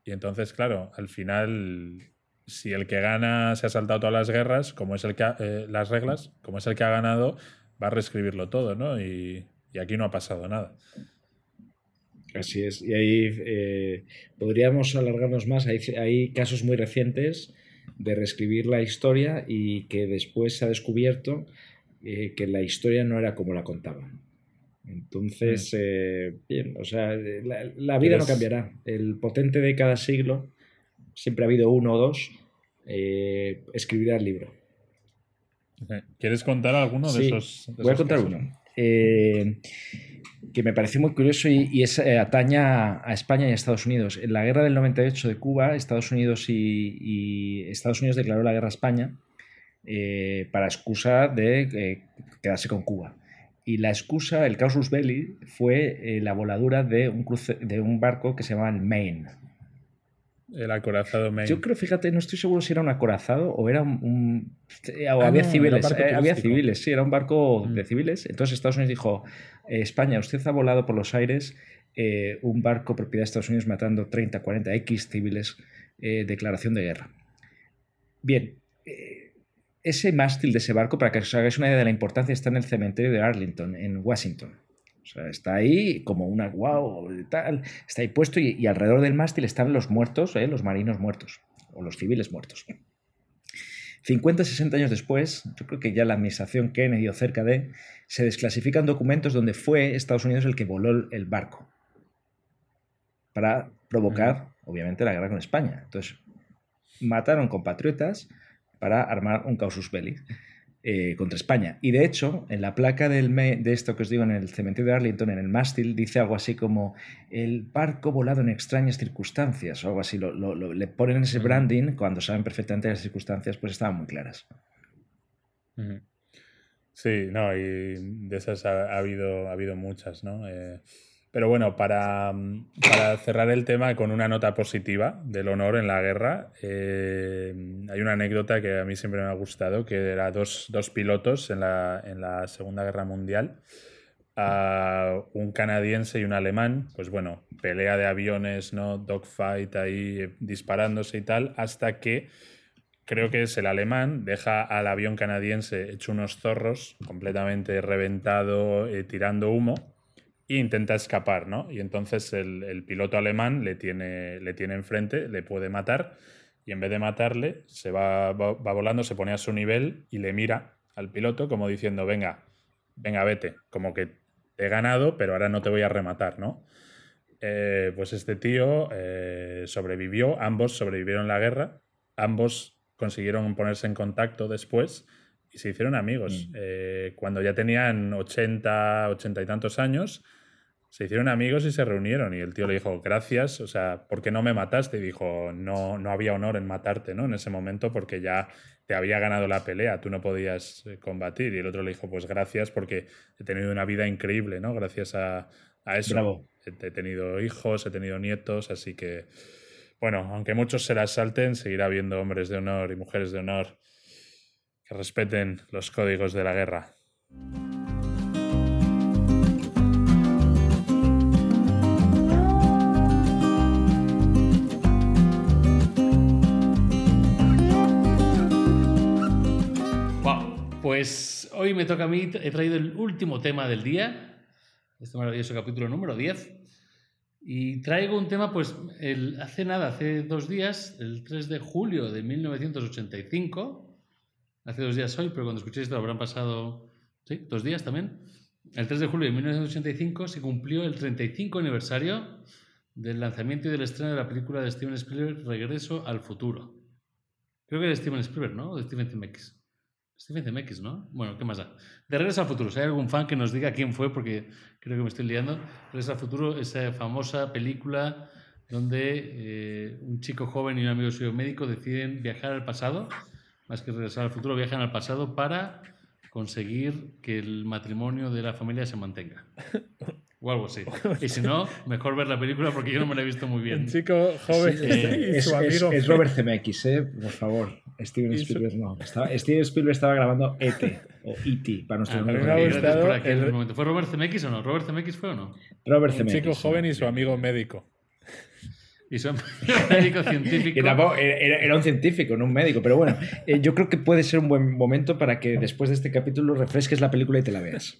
Y entonces, claro, al final, si el que gana se ha saltado todas las guerras, como es el que eh, las reglas, como es el que ha ganado, va a reescribirlo todo, ¿no? Y, y aquí no ha pasado nada. Así es, y ahí eh, podríamos alargarnos más, hay, hay casos muy recientes de reescribir la historia y que después se ha descubierto eh, que la historia no era como la contaban. Entonces, eh, bien, o sea, la, la vida no ¿Quieres- cambiará. El potente de cada siglo, siempre ha habido uno o dos, escribirá el libro. ¿Quieres contar alguno de Sí, esos? de Voy a contar casos? uno. eh, que me pareció muy curioso y, y es, eh, ataña a España y a Estados Unidos. En la guerra del 98 de Cuba, Estados Unidos y, y Estados Unidos declaró la guerra a España eh, para excusa de quedarse con Cuba. Y la excusa, el causus belli, fue la voladura de un, cruce- de un barco que se llamaba el Maine. El acorazado Maine. Yo creo, fíjate, no estoy seguro si era un acorazado o era un. eh, o Ah, había no, civiles. eh, había civiles, sí, era un barco Mm. de civiles. Entonces Estados Unidos dijo: eh, España, usted ha volado por los aires eh, un barco propiedad de Estados Unidos matando 30, 40 X civiles, eh, declaración de guerra. Bien, eh, ese mástil de ese barco, para que os hagáis una idea de la importancia, está en el cementerio de Arlington, en Washington. O sea, está ahí como una wow, tal, está ahí puesto y, y alrededor del mástil están los muertos, ¿eh? los marinos muertos, o los civiles muertos. 50, 60 años después, yo creo que ya la administración Kennedy o cerca de, se desclasifican documentos donde fue Estados Unidos el que voló el- el barco para provocar, obviamente, la guerra con España. Entonces, mataron compatriotas para armar un causus belli eh, contra España. Y de hecho, en la placa del me- de esto que os digo en el cementerio de Arlington, en el mástil, dice algo así como el barco volado en extrañas circunstancias o algo así. Lo, lo- lo- le ponen ese branding cuando saben perfectamente las circunstancias pues estaban muy claras. Sí, no, y de esas ha, ha habido, ha habido muchas, ¿no? Eh, pero bueno, para, mm, para cerrar el tema con una nota positiva del honor en la guerra, eh, hay una anécdota que a mí siempre me ha gustado, que era dos, dos pilotos en la, en la Segunda Guerra Mundial, ah, un canadiense y un alemán, pues bueno, pelea de aviones, ¿no? Dogfight ahí eh, disparándose y tal, hasta que creo que es el alemán, deja al avión canadiense hecho unos zorros, completamente reventado, eh, tirando humo, e intenta escapar, ¿no? Y entonces el, piloto alemán le tiene, le tiene enfrente, le puede matar y en vez de matarle, se va, va, volando, se pone a su nivel y le mira al piloto como diciendo, venga, venga, vete, como que te he ganado, pero ahora no te voy a rematar, ¿no? Eh, pues este tío eh, sobrevivió, ambos sobrevivieron la guerra, ambos consiguieron ponerse en contacto después y se hicieron amigos. Mm. Eh, cuando ya tenían 80, 80 y tantos años, se hicieron amigos y se reunieron. Y el tío le dijo, gracias, o sea, ¿por qué no me mataste? Y dijo, no, no había honor en matarte, ¿no? En ese momento porque ya te había ganado la pelea, tú no podías eh, combatir. Y el otro le dijo, pues gracias porque he tenido una vida increíble, ¿no? Gracias a, a eso. He tenido hijos, he tenido nietos, así que, bueno, aunque muchos se las salten, seguirá habiendo hombres de honor y mujeres de honor que respeten los códigos de la guerra. Pues hoy me toca a mí, he traído el último tema del día, este maravilloso capítulo número 10, y traigo un tema, pues, el, hace nada, hace dos días, el 3 de julio de 1985, hace dos días hoy, pero cuando escuchéis esto habrán pasado, sí, dos días también, el 3 de julio de 1985 se cumplió el 35 aniversario del lanzamiento y del estreno de la película de Steven Spielberg, Regreso al Futuro. Creo que de Steven Spielberg, ¿no? De Steven Zemeckis. Stephen Zemeckis, ¿no? Bueno, ¿qué más da? De Regreso al Futuro. Si hay algún fan que nos diga quién fue, porque creo que me estoy liando. Regreso al Futuro, esa famosa película donde eh, un chico joven y un amigo suyo médico deciden viajar al pasado, más que regresar al futuro, viajan al pasado para conseguir que el matrimonio de la familia se mantenga. O algo así. Y si no, mejor ver la película porque yo no me la he visto muy bien. Un chico joven y es, su amigo. Es, Robert Zemeckis, ¿eh? Por favor. Steven Spielberg no. Steven Spielberg estaba grabando E.T. o E.T. para nuestro ah, ¿Fue Robert Zemeckis o no? ¿Robert Zemeckis fue o no? Robert Zemeckis. Un chico joven y su amigo médico. Y su amigo médico científico. era, un científico, no un médico. Pero bueno, eh, yo creo que puede ser un buen momento para que después de este capítulo refresques la película y te la veas.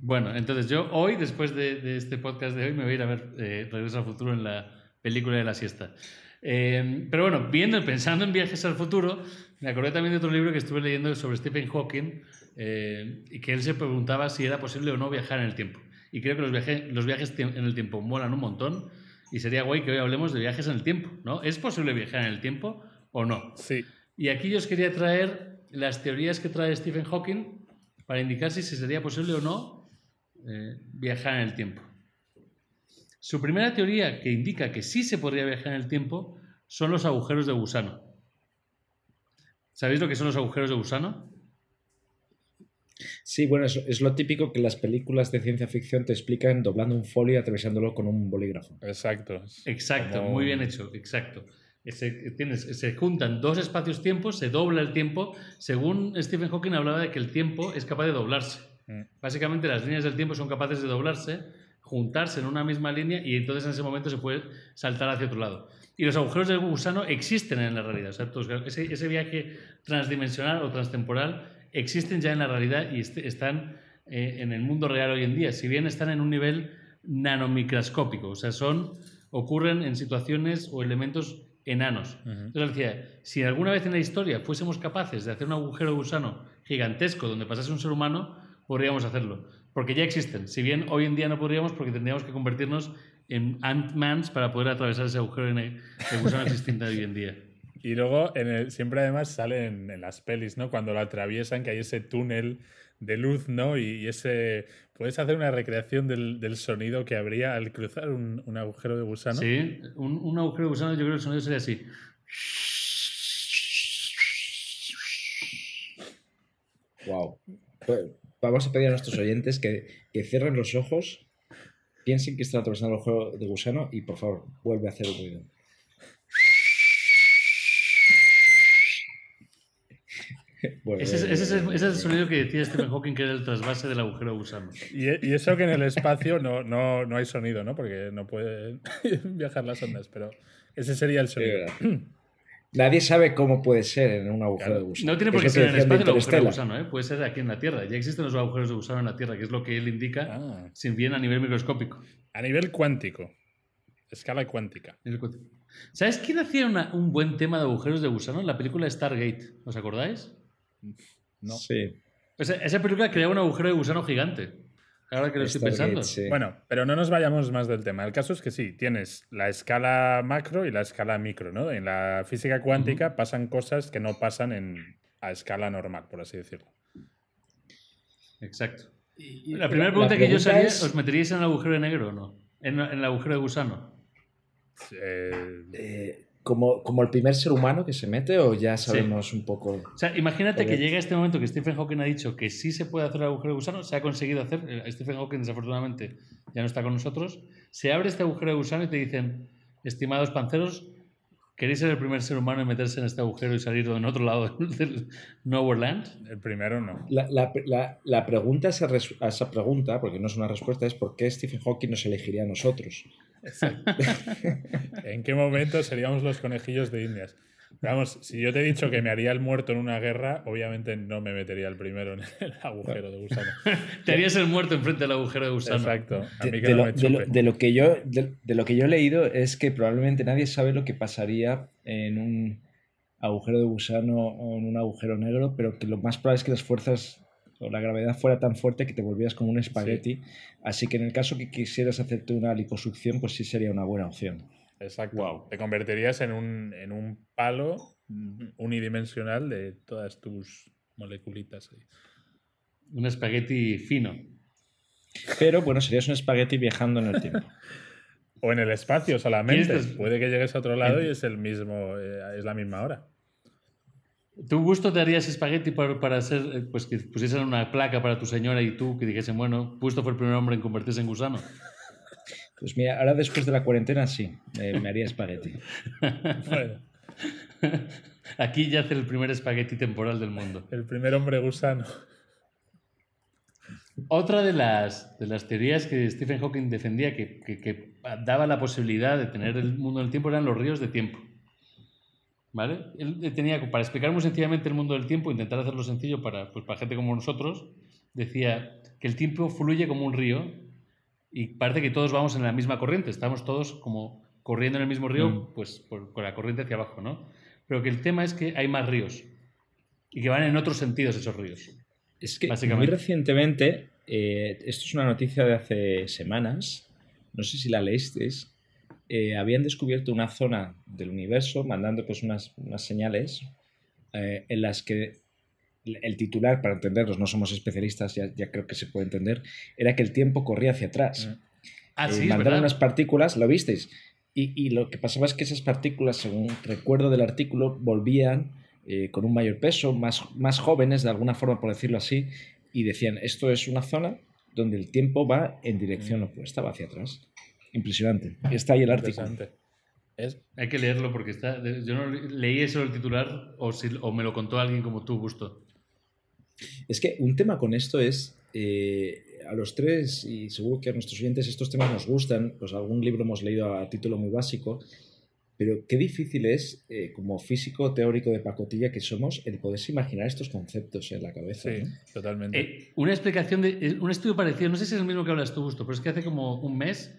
Bueno, entonces yo hoy, después de, este podcast de hoy, me voy a ir a ver eh, Regreso al Futuro en la película de la siesta. Eh, pero bueno, viendo, pensando en viajes al futuro, me acordé también de otro libro que estuve leyendo sobre Stephen Hawking eh, y que él se preguntaba si era posible o no viajar en el tiempo. Y creo que los, viajes, los viajes en el tiempo molan un montón y sería guay que hoy hablemos de viajes en el tiempo, ¿no? ¿Es posible viajar en el tiempo o no? Sí. Y aquí yo os quería traer las teorías que trae Stephen Hawking para indicar si sería posible o no eh, viajar en el tiempo. Su primera teoría que indica que sí se podría viajar en el tiempo son los agujeros de gusano. ¿Sabéis lo que son los agujeros de gusano? Sí, bueno, es, lo típico que las películas de ciencia ficción te explican doblando un folio y atravesándolo con un bolígrafo. Exacto. Exacto, muy bien hecho, exacto. se juntan dos espacios-tiempos, se dobla el tiempo. Según Stephen Hawking hablaba de que el tiempo es capaz de doblarse. Mm. Básicamente las líneas del tiempo son capaces de doblarse, juntarse en una misma línea y entonces en ese momento se puede saltar hacia otro lado. Y los agujeros de gusano existen en la realidad. ese, viaje transdimensional o transtemporal existen ya en la realidad y están eh, en el mundo real hoy en día, si bien están en un nivel nanomicroscópico, o sea, son, ocurren en situaciones o elementos enanos. Entonces decía, si alguna vez en la historia fuésemos capaces de hacer un agujero de gusano gigantesco donde pasase un ser humano, podríamos hacerlo. Porque ya existen. Si bien hoy en día no podríamos porque tendríamos que convertirnos en Ant-Mans para poder atravesar ese agujero en el, que gusano existente hoy en día. Y luego en siempre además sale en, las pelis, ¿no? Cuando lo atraviesan, que hay ese túnel de luz, ¿no? Y, ese... ¿Puedes hacer una recreación del, sonido que habría al cruzar un, agujero de gusano? Sí, un, un, agujero de gusano yo creo que el sonido sería así. Wow vamos a pedir a nuestros oyentes que, cierren los ojos, piensen que están atravesando el juego de gusano y por favor, vuelve a hacer el ruido. ese, es, el, sonido que decía Stephen Hawking que era el trasvase del agujero de gusano. Y, eso que en el espacio no, no, hay sonido, ¿no? Porque no pueden viajar las ondas, pero ese sería el sonido. Nadie sabe cómo puede ser en un agujero Claro. de gusano. No tiene por qué ser en el espacio el agujero de gusano, ¿eh? puede ser aquí en la Tierra. Ya existen los agujeros de gusano en la Tierra, que es lo que él indica, Ah, sin bien a nivel microscópico. a nivel cuántico. Escala cuántica. ¿Sabes quién hacía una- un buen tema de agujeros de gusano? En la película Stargate, ¿os acordáis? No. Sí. Esa, esa película creaba un agujero de gusano gigante. Ahora que lo estoy pensando. sí. Bueno, pero no nos vayamos más del tema. El caso es que sí, tienes la escala macro y la escala micro, ¿no? En la física cuántica pasan cosas que no pasan en, a escala normal, por así decirlo. Exacto. Y- y La primera pregunta, que yo pregunta sabía, es, ¿os meteríais en el agujero negro o no? En, en el agujero de gusano. Eh, eh, como, como el primer ser humano que se mete o ya sabemos un poco... O sea, imagínate que llega este momento que Stephen Hawking ha dicho que sí se puede hacer el agujero de gusano, se ha conseguido hacer. eh, Stephen Hawking, desafortunadamente, ya no está con nosotros. Se abre este agujero de gusano y te dicen, estimados panceros, ¿queréis ser el primer ser humano en meterse en este agujero y salir en otro lado del, del Nowhere Land? el primero no. La, la- la- la pregunta a esa, a esa pregunta, porque no es una respuesta, es ¿por qué Stephen Hawking nos elegiría a nosotros? ¿En qué momento seríamos los conejillos de Indias? Vamos, si yo te he dicho que me haría el muerto en una guerra, obviamente no me metería el primero en el agujero de gusano. Te harías el muerto enfrente del agujero de gusano. Exacto. A De, mí que de no lo, me de lo- chupe. de lo que yo, de, de lo que yo he leído es que probablemente nadie sabe lo que pasaría en un agujero de gusano o en un agujero negro, pero que lo más probable es que las fuerzas o la gravedad fuera tan fuerte que te volvieras como un espagueti. Así que en el caso que quisieras hacerte una liposucción, pues sí sería una buena opción. Exacto. Guau. Te convertirías en un, en un palo unidimensional de todas tus moleculitas. ahí. Un espagueti fino. Pero bueno, serías un espagueti viajando en el tiempo. O en el espacio solamente. ¿Quieres des- Puede que llegues a otro lado y es el mismo, eh, es la misma hora. ¿Tu gusto te harías espagueti para, para ser, eh, pues que pusiesen una placa para tu señora y tú que dijesen, bueno, Gusto fue el primer hombre en convertirse en gusano? Pues mira, ahora después de la cuarentena sí, eh, me haría espagueti. Bueno, Aquí yace el primer espagueti temporal del mundo. el primer hombre gusano. Otra de las, de las teorías que Stephen Hawking defendía que, que- que daba la posibilidad de tener el mundo del tiempo eran los ríos de tiempo. ¿Vale? Él tenía, para explicar muy sencillamente el mundo del tiempo, intentar hacerlo sencillo para, pues, para gente como nosotros, decía que el tiempo fluye como un río y parece que todos vamos en la misma corriente, estamos todos como corriendo en el mismo río, Mm. pues por- con la corriente hacia abajo, ¿no? Pero que el tema es que hay más ríos y que van en otros sentidos esos ríos. Es que muy recientemente, eh, esto es una noticia de hace semanas, no sé si la leísteis, eh, habían descubierto una zona del universo mandando pues unas, unas señales eh, en las que el titular, para entenderlos, no somos especialistas, ya, ya creo que se puede entender, era que el tiempo corría hacia atrás. Mm. Ah, Eh, sí, mandaron verdad. unas partículas, ¿lo visteis? Y, y lo que pasaba es que esas partículas, según recuerdo del artículo, volvían eh, con un mayor peso, más, más jóvenes, de alguna forma, por decirlo así, y decían, esto es una zona donde el tiempo va en dirección Mm. opuesta, va hacia atrás. Impresionante. Está ahí el artículo. Es, Hay que leerlo porque está. Yo no leí eso el titular o, si- o me lo contó alguien como tú, Gusto. Es que un tema con esto es, eh, a los tres, y seguro que a nuestros oyentes estos temas nos gustan, pues algún libro hemos leído a título muy básico, pero qué difícil es, eh, como físico teórico de pacotilla que somos, el poderse imaginar estos conceptos en la cabeza. sí, ¿no? totalmente. Eh, una explicación de. Un estudio parecido, no sé si es el mismo que hablas tú, Gusto, pero es que hace como un mes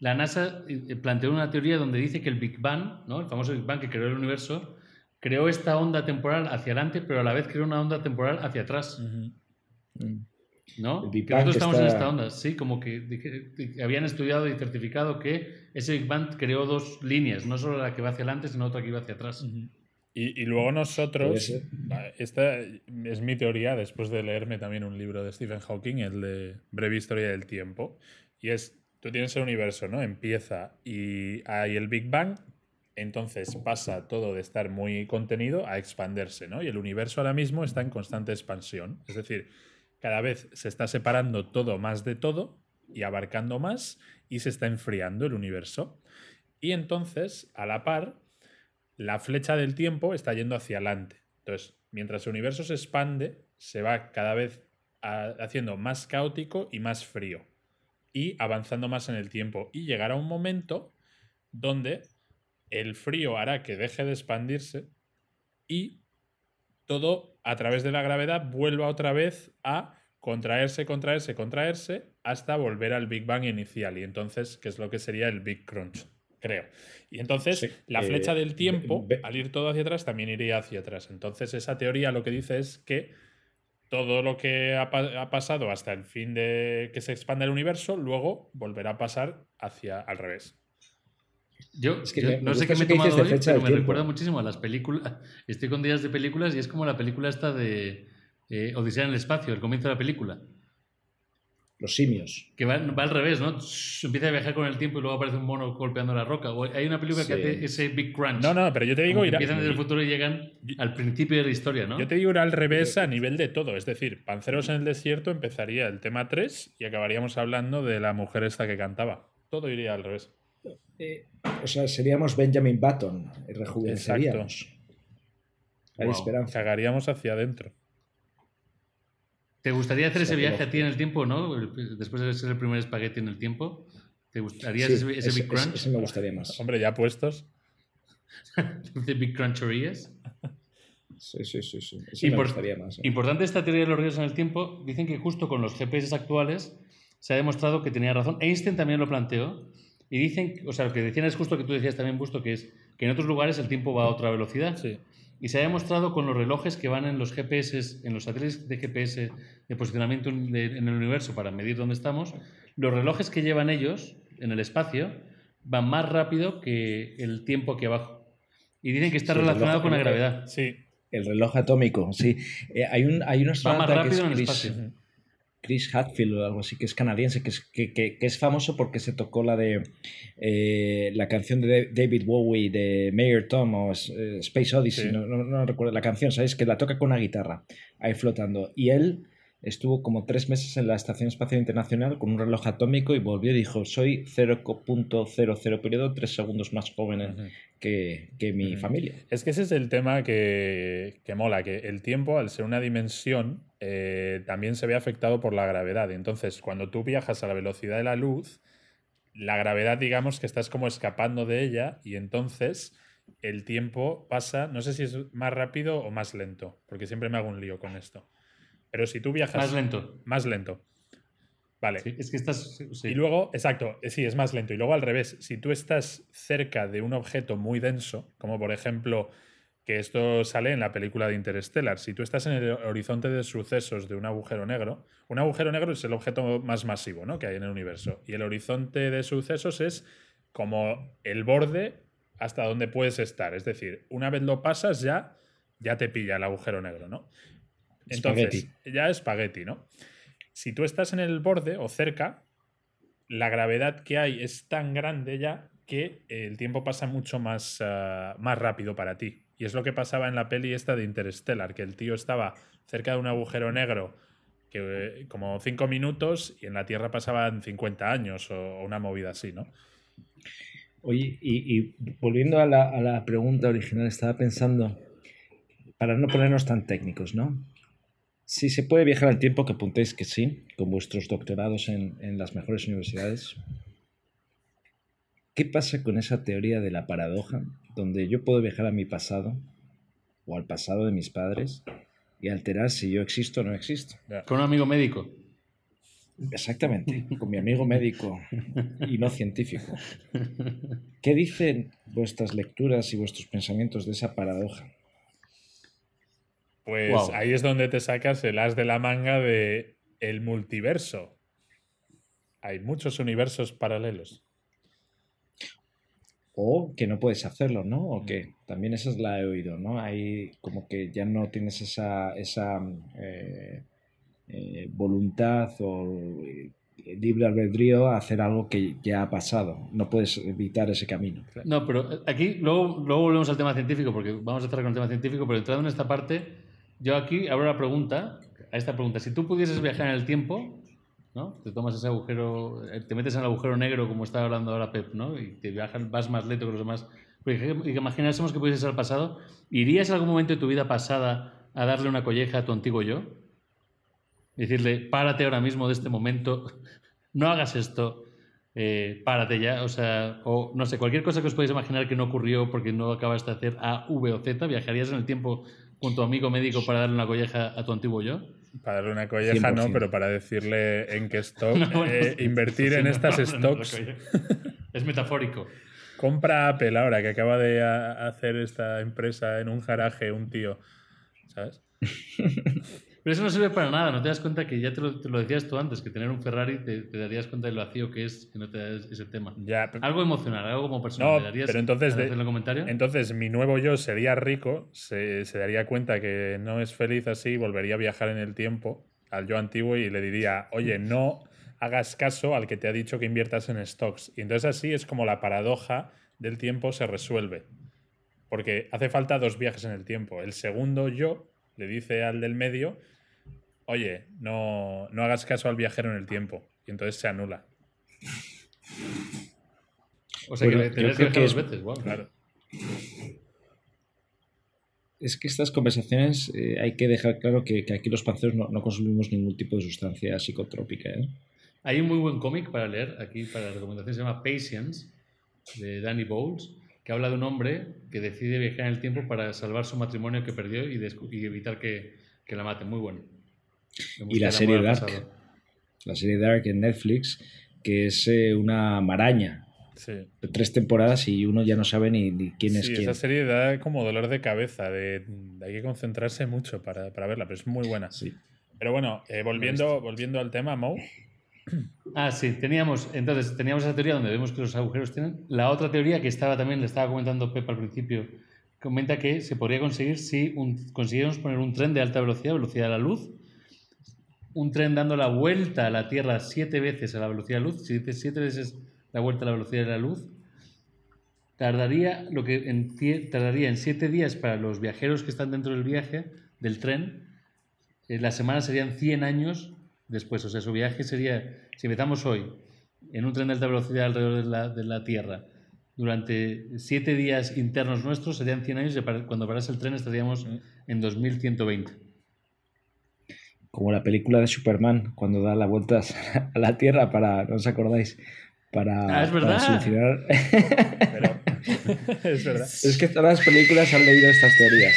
la NASA eh, planteó una teoría donde dice que el Big Bang, ¿no? el famoso Big Bang que creó el universo, creó esta onda temporal hacia adelante, pero a la vez creó una onda temporal hacia atrás. ¿no? El Big que Bang nosotros que estamos en esta onda, sí, como que, habían estudiado y certificado que ese Big Bang creó dos líneas, no solo la que va hacia adelante, sino otra que iba hacia atrás. Y, y luego nosotros, esta es mi teoría después de leerme también un libro de Stephen Hawking, el de Breve Historia del Tiempo, y es, tú tienes el universo, ¿no? Empieza y hay el Big Bang, entonces pasa todo de estar muy contenido a expandirse, ¿no? Y el universo ahora mismo está en constante expansión, es decir, cada vez se está separando todo más de todo y abarcando más y se está enfriando el universo. Y entonces, a la par, la flecha del tiempo está yendo hacia adelante. Entonces, mientras el universo se expande, se va cada vez haciendo más caótico y más frío. Y avanzando más en el tiempo. Y llegará un momento donde el frío hará que deje de expandirse y todo a través de la gravedad vuelva otra vez a contraerse, contraerse, contraerse hasta volver al Big Bang inicial y entonces, ¿qué es lo que sería el Big Crunch? Creo. Y entonces Sí, la eh, flecha del tiempo, al ir todo hacia atrás, también iría hacia atrás. Entonces esa teoría lo que dice es que todo lo que ha, pa- ha pasado hasta el fin de que se expanda el universo, luego volverá a pasar hacia al revés. Yo, Es que yo me- me no sé qué me he tomado de hoy, fecha pero me tiempo. recuerda muchísimo a las películas. Estoy con días de películas y es como la película esta de eh, Odisea en el espacio, el comienzo de la película. Los simios. Que va, va al revés, ¿no? Empieza a viajar con el tiempo y luego aparece un mono golpeando la roca. O hay una película que hace ese Big Crunch. No, no, pero yo te digo, irá- empiezan desde el futuro y llegan al principio de la historia, ¿no? yo te digo ir al revés a nivel de todo. Es decir, Panceros en el desierto empezaría el tema 3 y acabaríamos hablando de la mujer esta que cantaba. Todo iría al revés. Eh, o sea, seríamos Benjamin Button, y rejuveneceríamos. Hay Wow. esperanza. Cagaríamos hacia adentro. ¿Te gustaría hacer ese viaje a ti en el tiempo, no? Después de ser el primer espagueti en el tiempo. ¿Te gustaría Sí, ese, ese Big Crunch? ese- ese me gustaría más. Hombre, ya puestos. ¿De Big Cruncherías? Sí, sí, sí. sí. Ese me gustaría más. eh. Importante esta teoría de los ríos en el tiempo. Dicen que justo con los GPS actuales se ha demostrado que tenía razón. Einstein también lo planteó. Y dicen, o sea, lo que decían es justo lo que tú decías también, Busto, que es que en otros lugares el tiempo va a otra velocidad. Sí. Y se ha demostrado con los relojes que van en los GPS, en los satélites de GPS de posicionamiento de- en el universo para medir dónde estamos, los relojes que llevan ellos en el espacio van más rápido que el tiempo aquí abajo. Y dicen que está Sí, relacionado con la gravedad. Sí. El reloj atómico, sí. Eh, hay un, hay un Va más astronauta que rápido es en el Chris, espacio. Chris Hadfield o algo así, que es canadiense, que es, que, que- que es famoso porque se tocó la de eh, la canción de David Bowie de Mayor Tom o eh, Space Odyssey, Sí. no, no- no recuerdo la canción, ¿sabéis? Que la toca con una guitarra, ahí flotando. Y él estuvo como tres meses en la Estación Espacial Internacional con un reloj atómico y volvió y dijo, soy 0.00 periodo, tres segundos más joven que, que mi familia. Es que ese es el tema que, que mola, que el tiempo, al ser una dimensión, eh, también se ve afectado por la gravedad. Entonces, cuando tú viajas a la velocidad de la luz, la gravedad, digamos que estás como escapando de ella y entonces el tiempo pasa, no sé si es más rápido o más lento, porque siempre me hago un lío con esto. Pero si tú viajas Más lento. más lento. Vale. Sí, es que estás. sí. Y luego, exacto, sí, es más lento. Y luego al revés, si tú estás cerca de un objeto muy denso, como por ejemplo, que esto sale en la película de Interstellar, si tú estás en el horizonte de sucesos de un agujero negro, un agujero negro es el objeto más masivo ¿no? que hay en el universo. Y el horizonte de sucesos es como el borde hasta donde puedes estar. Es decir, una vez lo pasas ya, ya te pilla el agujero negro, ¿no? Entonces, ya es espagueti, ¿no? Si tú estás en el borde o cerca, la gravedad que hay es tan grande ya que el tiempo pasa mucho más, ah, más rápido para ti. Y es lo que pasaba en la peli esta de Interstellar, que el tío estaba cerca de un agujero negro que eh, como cinco minutos y en la Tierra pasaban 50 años o, una movida así, ¿no? Oye, y, volviendo a la, pregunta original, estaba pensando, para no ponernos tan técnicos, ¿no? Si se puede viajar al tiempo, que apuntéis que sí, con vuestros doctorados en las mejores universidades. ¿Qué pasa con esa teoría de la paradoja, donde yo puedo viajar a mi pasado o al pasado de mis padres y alterar si yo existo o no existo? Con un amigo médico. Exactamente, con mi amigo médico y no científico. ¿Qué dicen vuestras lecturas y vuestros pensamientos de esa paradoja? Pues ahí es donde te sacas el as de la manga de el multiverso. Hay muchos universos paralelos. O que no puedes hacerlo, ¿no? O que también esa es la he oído, ¿no? Hay como que ya no tienes esa, esa eh, eh, voluntad o eh, libre albedrío a hacer algo que ya ha pasado. No puedes evitar ese camino. No, pero aquí luego, luego volvemos al tema científico, porque vamos a estar con el tema científico, pero entrando en esta parte, yo aquí abro la pregunta, a esta pregunta, si tú pudieses viajar en el tiempo, ¿no? Te tomas ese agujero, eh, te metes en el agujero negro, como estaba hablando ahora Pep, ¿no? Y te viajas, vas más lento que los demás. Que imaginásemos que pudieses al pasado, ¿irías en algún momento de tu vida pasada a darle una colleja a tu antiguo yo? Decirle, párate ahora mismo de este momento, no hagas esto, eh, párate ya, o sea, o no sé, cualquier cosa que os podáis imaginar que no ocurrió porque no acabas de hacer A, V o Z, ¿viajarías en el tiempo con tu amigo médico para darle una colleja a tu antiguo yo? Para darle una colleja, no, 100%. pero para decirle en qué stock, No, bueno, eh, invertir en estas stocks. Es metafórico. Compra Apple ahora, que acaba de hacer esta empresa en un garaje un tío. ¿Sabes? Pero eso no sirve para nada, no te das cuenta que ya te lo, te lo decías tú antes, que tener un Ferrari te, te darías cuenta del vacío que es que no te da ese tema. Ya, Algo emocional, algo como personal. No, ¿Le darías pero entonces de- hacerle comentario? Entonces, mi nuevo yo sería rico, se, se daría cuenta que no es feliz así, volvería a viajar en el tiempo al yo antiguo y le diría, oye, no hagas caso al que te ha dicho que inviertas en stocks. Y entonces así es como la paradoja del tiempo se resuelve. Porque hace falta dos viajes en el tiempo. El segundo yo le dice al del medio, oye, no, no hagas caso al viajero en el tiempo. Y entonces se anula. o sea, Bueno, que creo que que es- dos veces, guau. Claro. Es que estas conversaciones eh, hay que dejar claro que, que aquí los panceros no, no consumimos ningún tipo de sustancia psicotrópica. ¿eh? Hay un muy buen cómic para leer aquí, para la recomendación, se llama Patience, de Danny Bowles, que habla de un hombre que decide viajar en el tiempo para salvar su matrimonio que perdió y, evitar que, que la maten. Muy bueno. Y la serie Dark. pasado. La serie Dark en Netflix, que es eh, una maraña. Sí. Tres temporadas y uno ya no sabe ni, ni quién es quién. esa serie da como dolor de cabeza, de, hay que concentrarse mucho para, para verla, pero es muy buena. Sí. Pero bueno, eh, volviendo, volviendo al tema, Mo, Ah, sí, teníamos, entonces, teníamos esa teoría donde vemos que los agujeros tienen. La otra teoría que estaba también, le estaba comentando Pep al principio, comenta que se podría conseguir si un- consiguiéramos poner un tren de alta velocidad, velocidad de la luz, un tren dando la vuelta a la Tierra siete veces a la velocidad de la luz, si dices siete veces la vuelta a la velocidad de la luz, tardaría lo que en, tardaría en siete días para los viajeros que están dentro del viaje, del tren, eh, la semana serían 100 años después. O sea, su viaje sería, si empezamos hoy, en un tren de alta velocidad alrededor de la, de la Tierra, durante siete días internos nuestros serían 100 años y para- cuando parase el tren estaríamos en 2120. Como la película de Superman, cuando da la vuelta a la Tierra para, ¿no os acordáis? Para, Ah, es para verdad. solucionar. pero es verdad. es que todas las películas han leído estas teorías.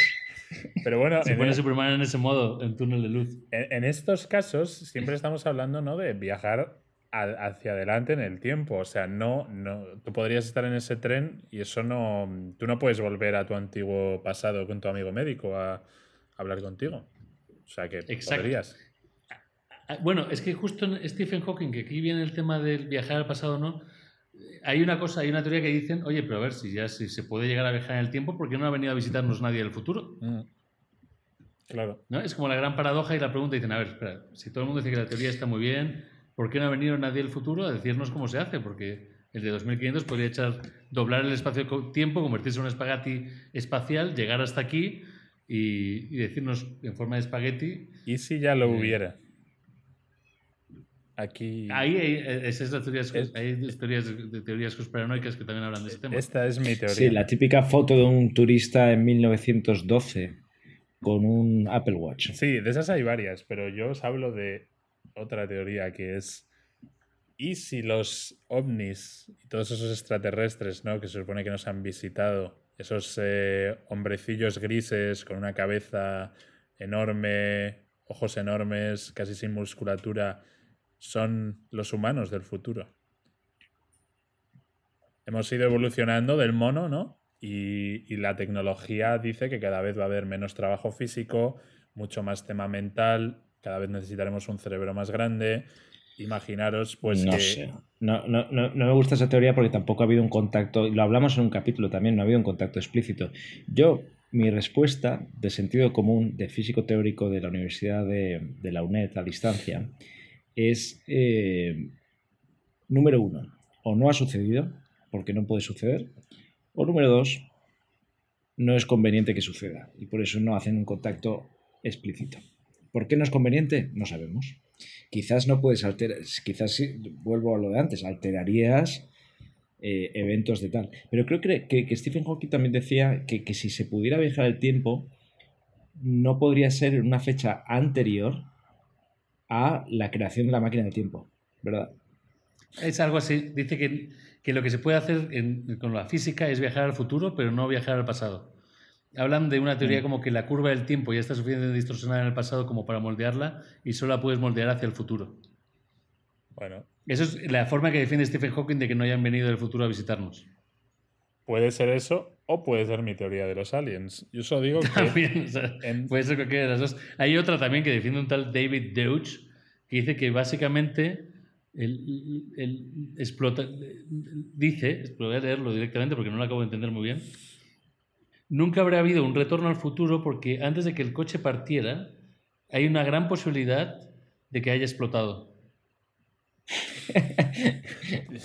Pero bueno, Se pone Superman en ese modo, en túnel de luz. en- en estos casos siempre estamos hablando ¿no? de viajar a- hacia adelante en el tiempo. O sea, no, no, tú podrías estar en ese tren y eso no, tú no puedes volver a tu antiguo pasado con tu amigo médico a, hablar contigo. O sea que Exacto. podrías. Bueno, es que justo en Stephen Hawking, que aquí viene el tema del viajar al pasado no, hay una cosa, hay una teoría que dicen, oye, pero a ver, si ya si se puede llegar a viajar en el tiempo, ¿por qué no ha venido a visitarnos nadie del futuro? Mm. Claro. ¿No? Es como la gran paradoja y la pregunta dicen, a ver, espera, si todo el mundo dice que la teoría está muy bien, ¿por qué no ha venido nadie del futuro a decirnos cómo se hace? Porque el de 2500 podría echar, doblar el espacio-tiempo, convertirse en un espagueti espacial, llegar hasta aquí y, y decirnos en forma de espagueti. ¿Y si ya lo Eh, hubiera? Aquí. Ahí hay, esa es la teoría, Es- hay teorías, de teorías conspiranoicas que también hablan de ese tema. Esta es mi teoría. Sí, la típica foto de un turista en 1912 con un Apple Watch. Sí, de esas hay varias, pero yo os hablo de otra teoría que es. ¿Y si los ovnis y todos esos extraterrestres, ¿no? Que se supone que nos han visitado, esos eh, hombrecillos grises con una cabeza enorme, ojos enormes, casi sin musculatura, son los humanos del futuro? Hemos ido evolucionando del mono, ¿no? Y, y la tecnología dice que cada vez va a haber menos trabajo físico, mucho más tema mental, cada vez necesitaremos un cerebro más grande. Imaginaros, pues no que sé. No, no, no, no me gusta esa teoría porque tampoco ha habido un contacto, y lo hablamos en un capítulo también, no ha habido un contacto explícito. Yo, mi respuesta de sentido común de físico teórico de la Universidad de, de la UNED a distancia es, eh, número uno, o no ha sucedido, porque no puede suceder, o número dos, no es conveniente que suceda, y por eso no hacen un contacto explícito. ¿Por qué no es conveniente? No sabemos. Quizás no puedes alterar, quizás sí, vuelvo a lo de antes, alterarías eh, eventos de tal. Pero creo que, que, Stephen Hawking también decía que, que si se pudiera viajar el tiempo, no podría ser una fecha anterior a la creación de la máquina del tiempo, ¿verdad? Es algo así. Dice que, que lo que se puede hacer en- con la física es viajar al futuro, pero no viajar al pasado. Hablan de una teoría como que la curva del tiempo ya está suficientemente distorsionada en el pasado como para moldearla y solo la puedes moldear hacia el futuro. Bueno, Eso es la forma que defiende Stephen Hawking de que no hayan venido del futuro a visitarnos. puede ser eso o puede ser mi teoría de los aliens. Yo solo digo que También, o sea, en- puede ser cualquiera de las dos. Hay otra también que defiende un tal David Deutsch que dice que básicamente el, el explota, dice, voy a leerlo directamente porque no lo acabo de entender muy bien, nunca habrá habido un retorno al futuro porque antes de que el coche partiera hay una gran posibilidad de que haya explotado.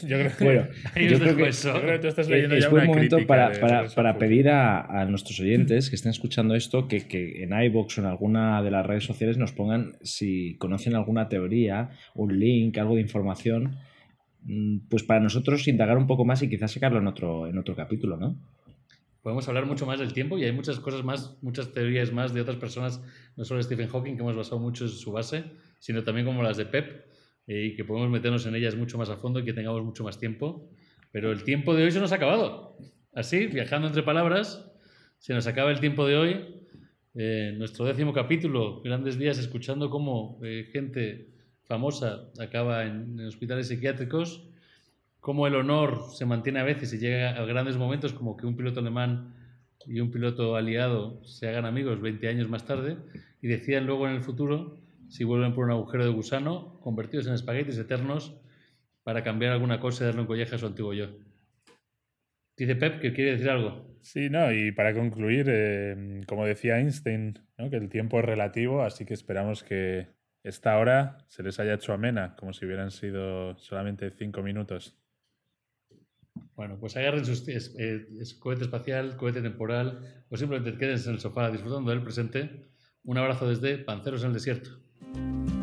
Yo creo que, Bueno, yo creo que eso. yo creo que tú estás Eh, leyendo es ya buen una momento para, para- para pedir a, a nuestros oyentes que estén escuchando esto que, que en iVoox o en alguna de las redes sociales nos pongan si conocen alguna teoría, un link, algo de información, mm, pues para nosotros indagar un poco más y quizás sacarlo en otro, en otro capítulo, ¿no? Podemos hablar mucho más del tiempo y hay muchas cosas más, muchas teorías más de otras personas, no solo Stephen Hawking, que hemos basado mucho en su base, sino también como las de Pep, y que podemos meternos en ellas mucho más a fondo y que tengamos mucho más tiempo. Pero el tiempo de hoy se nos ha acabado. Así, viajando entre palabras, se nos acaba el tiempo de hoy. Eh, nuestro décimo capítulo, grandes días escuchando cómo eh, gente famosa acaba en, en hospitales psiquiátricos, cómo el honor se mantiene a veces y llega a grandes momentos como que un piloto alemán y un piloto aliado se hagan amigos 20 años más tarde y decidan luego en el futuro si vuelven por un agujero de gusano convertidos en espaguetis eternos para cambiar alguna cosa y darle un colleje a su antiguo yo. Dice Pep que quiere decir algo. Sí, no, y para concluir, eh, como decía Einstein, ¿no? que el tiempo es relativo, así que esperamos que esta hora se les haya hecho amena, como si hubieran sido solamente cinco minutos. Bueno, pues agarren sus es- eh, es cohete espacial, cohete temporal o simplemente quédense en el sofá disfrutando del presente. Un abrazo desde Panceros en el Desierto. Bye.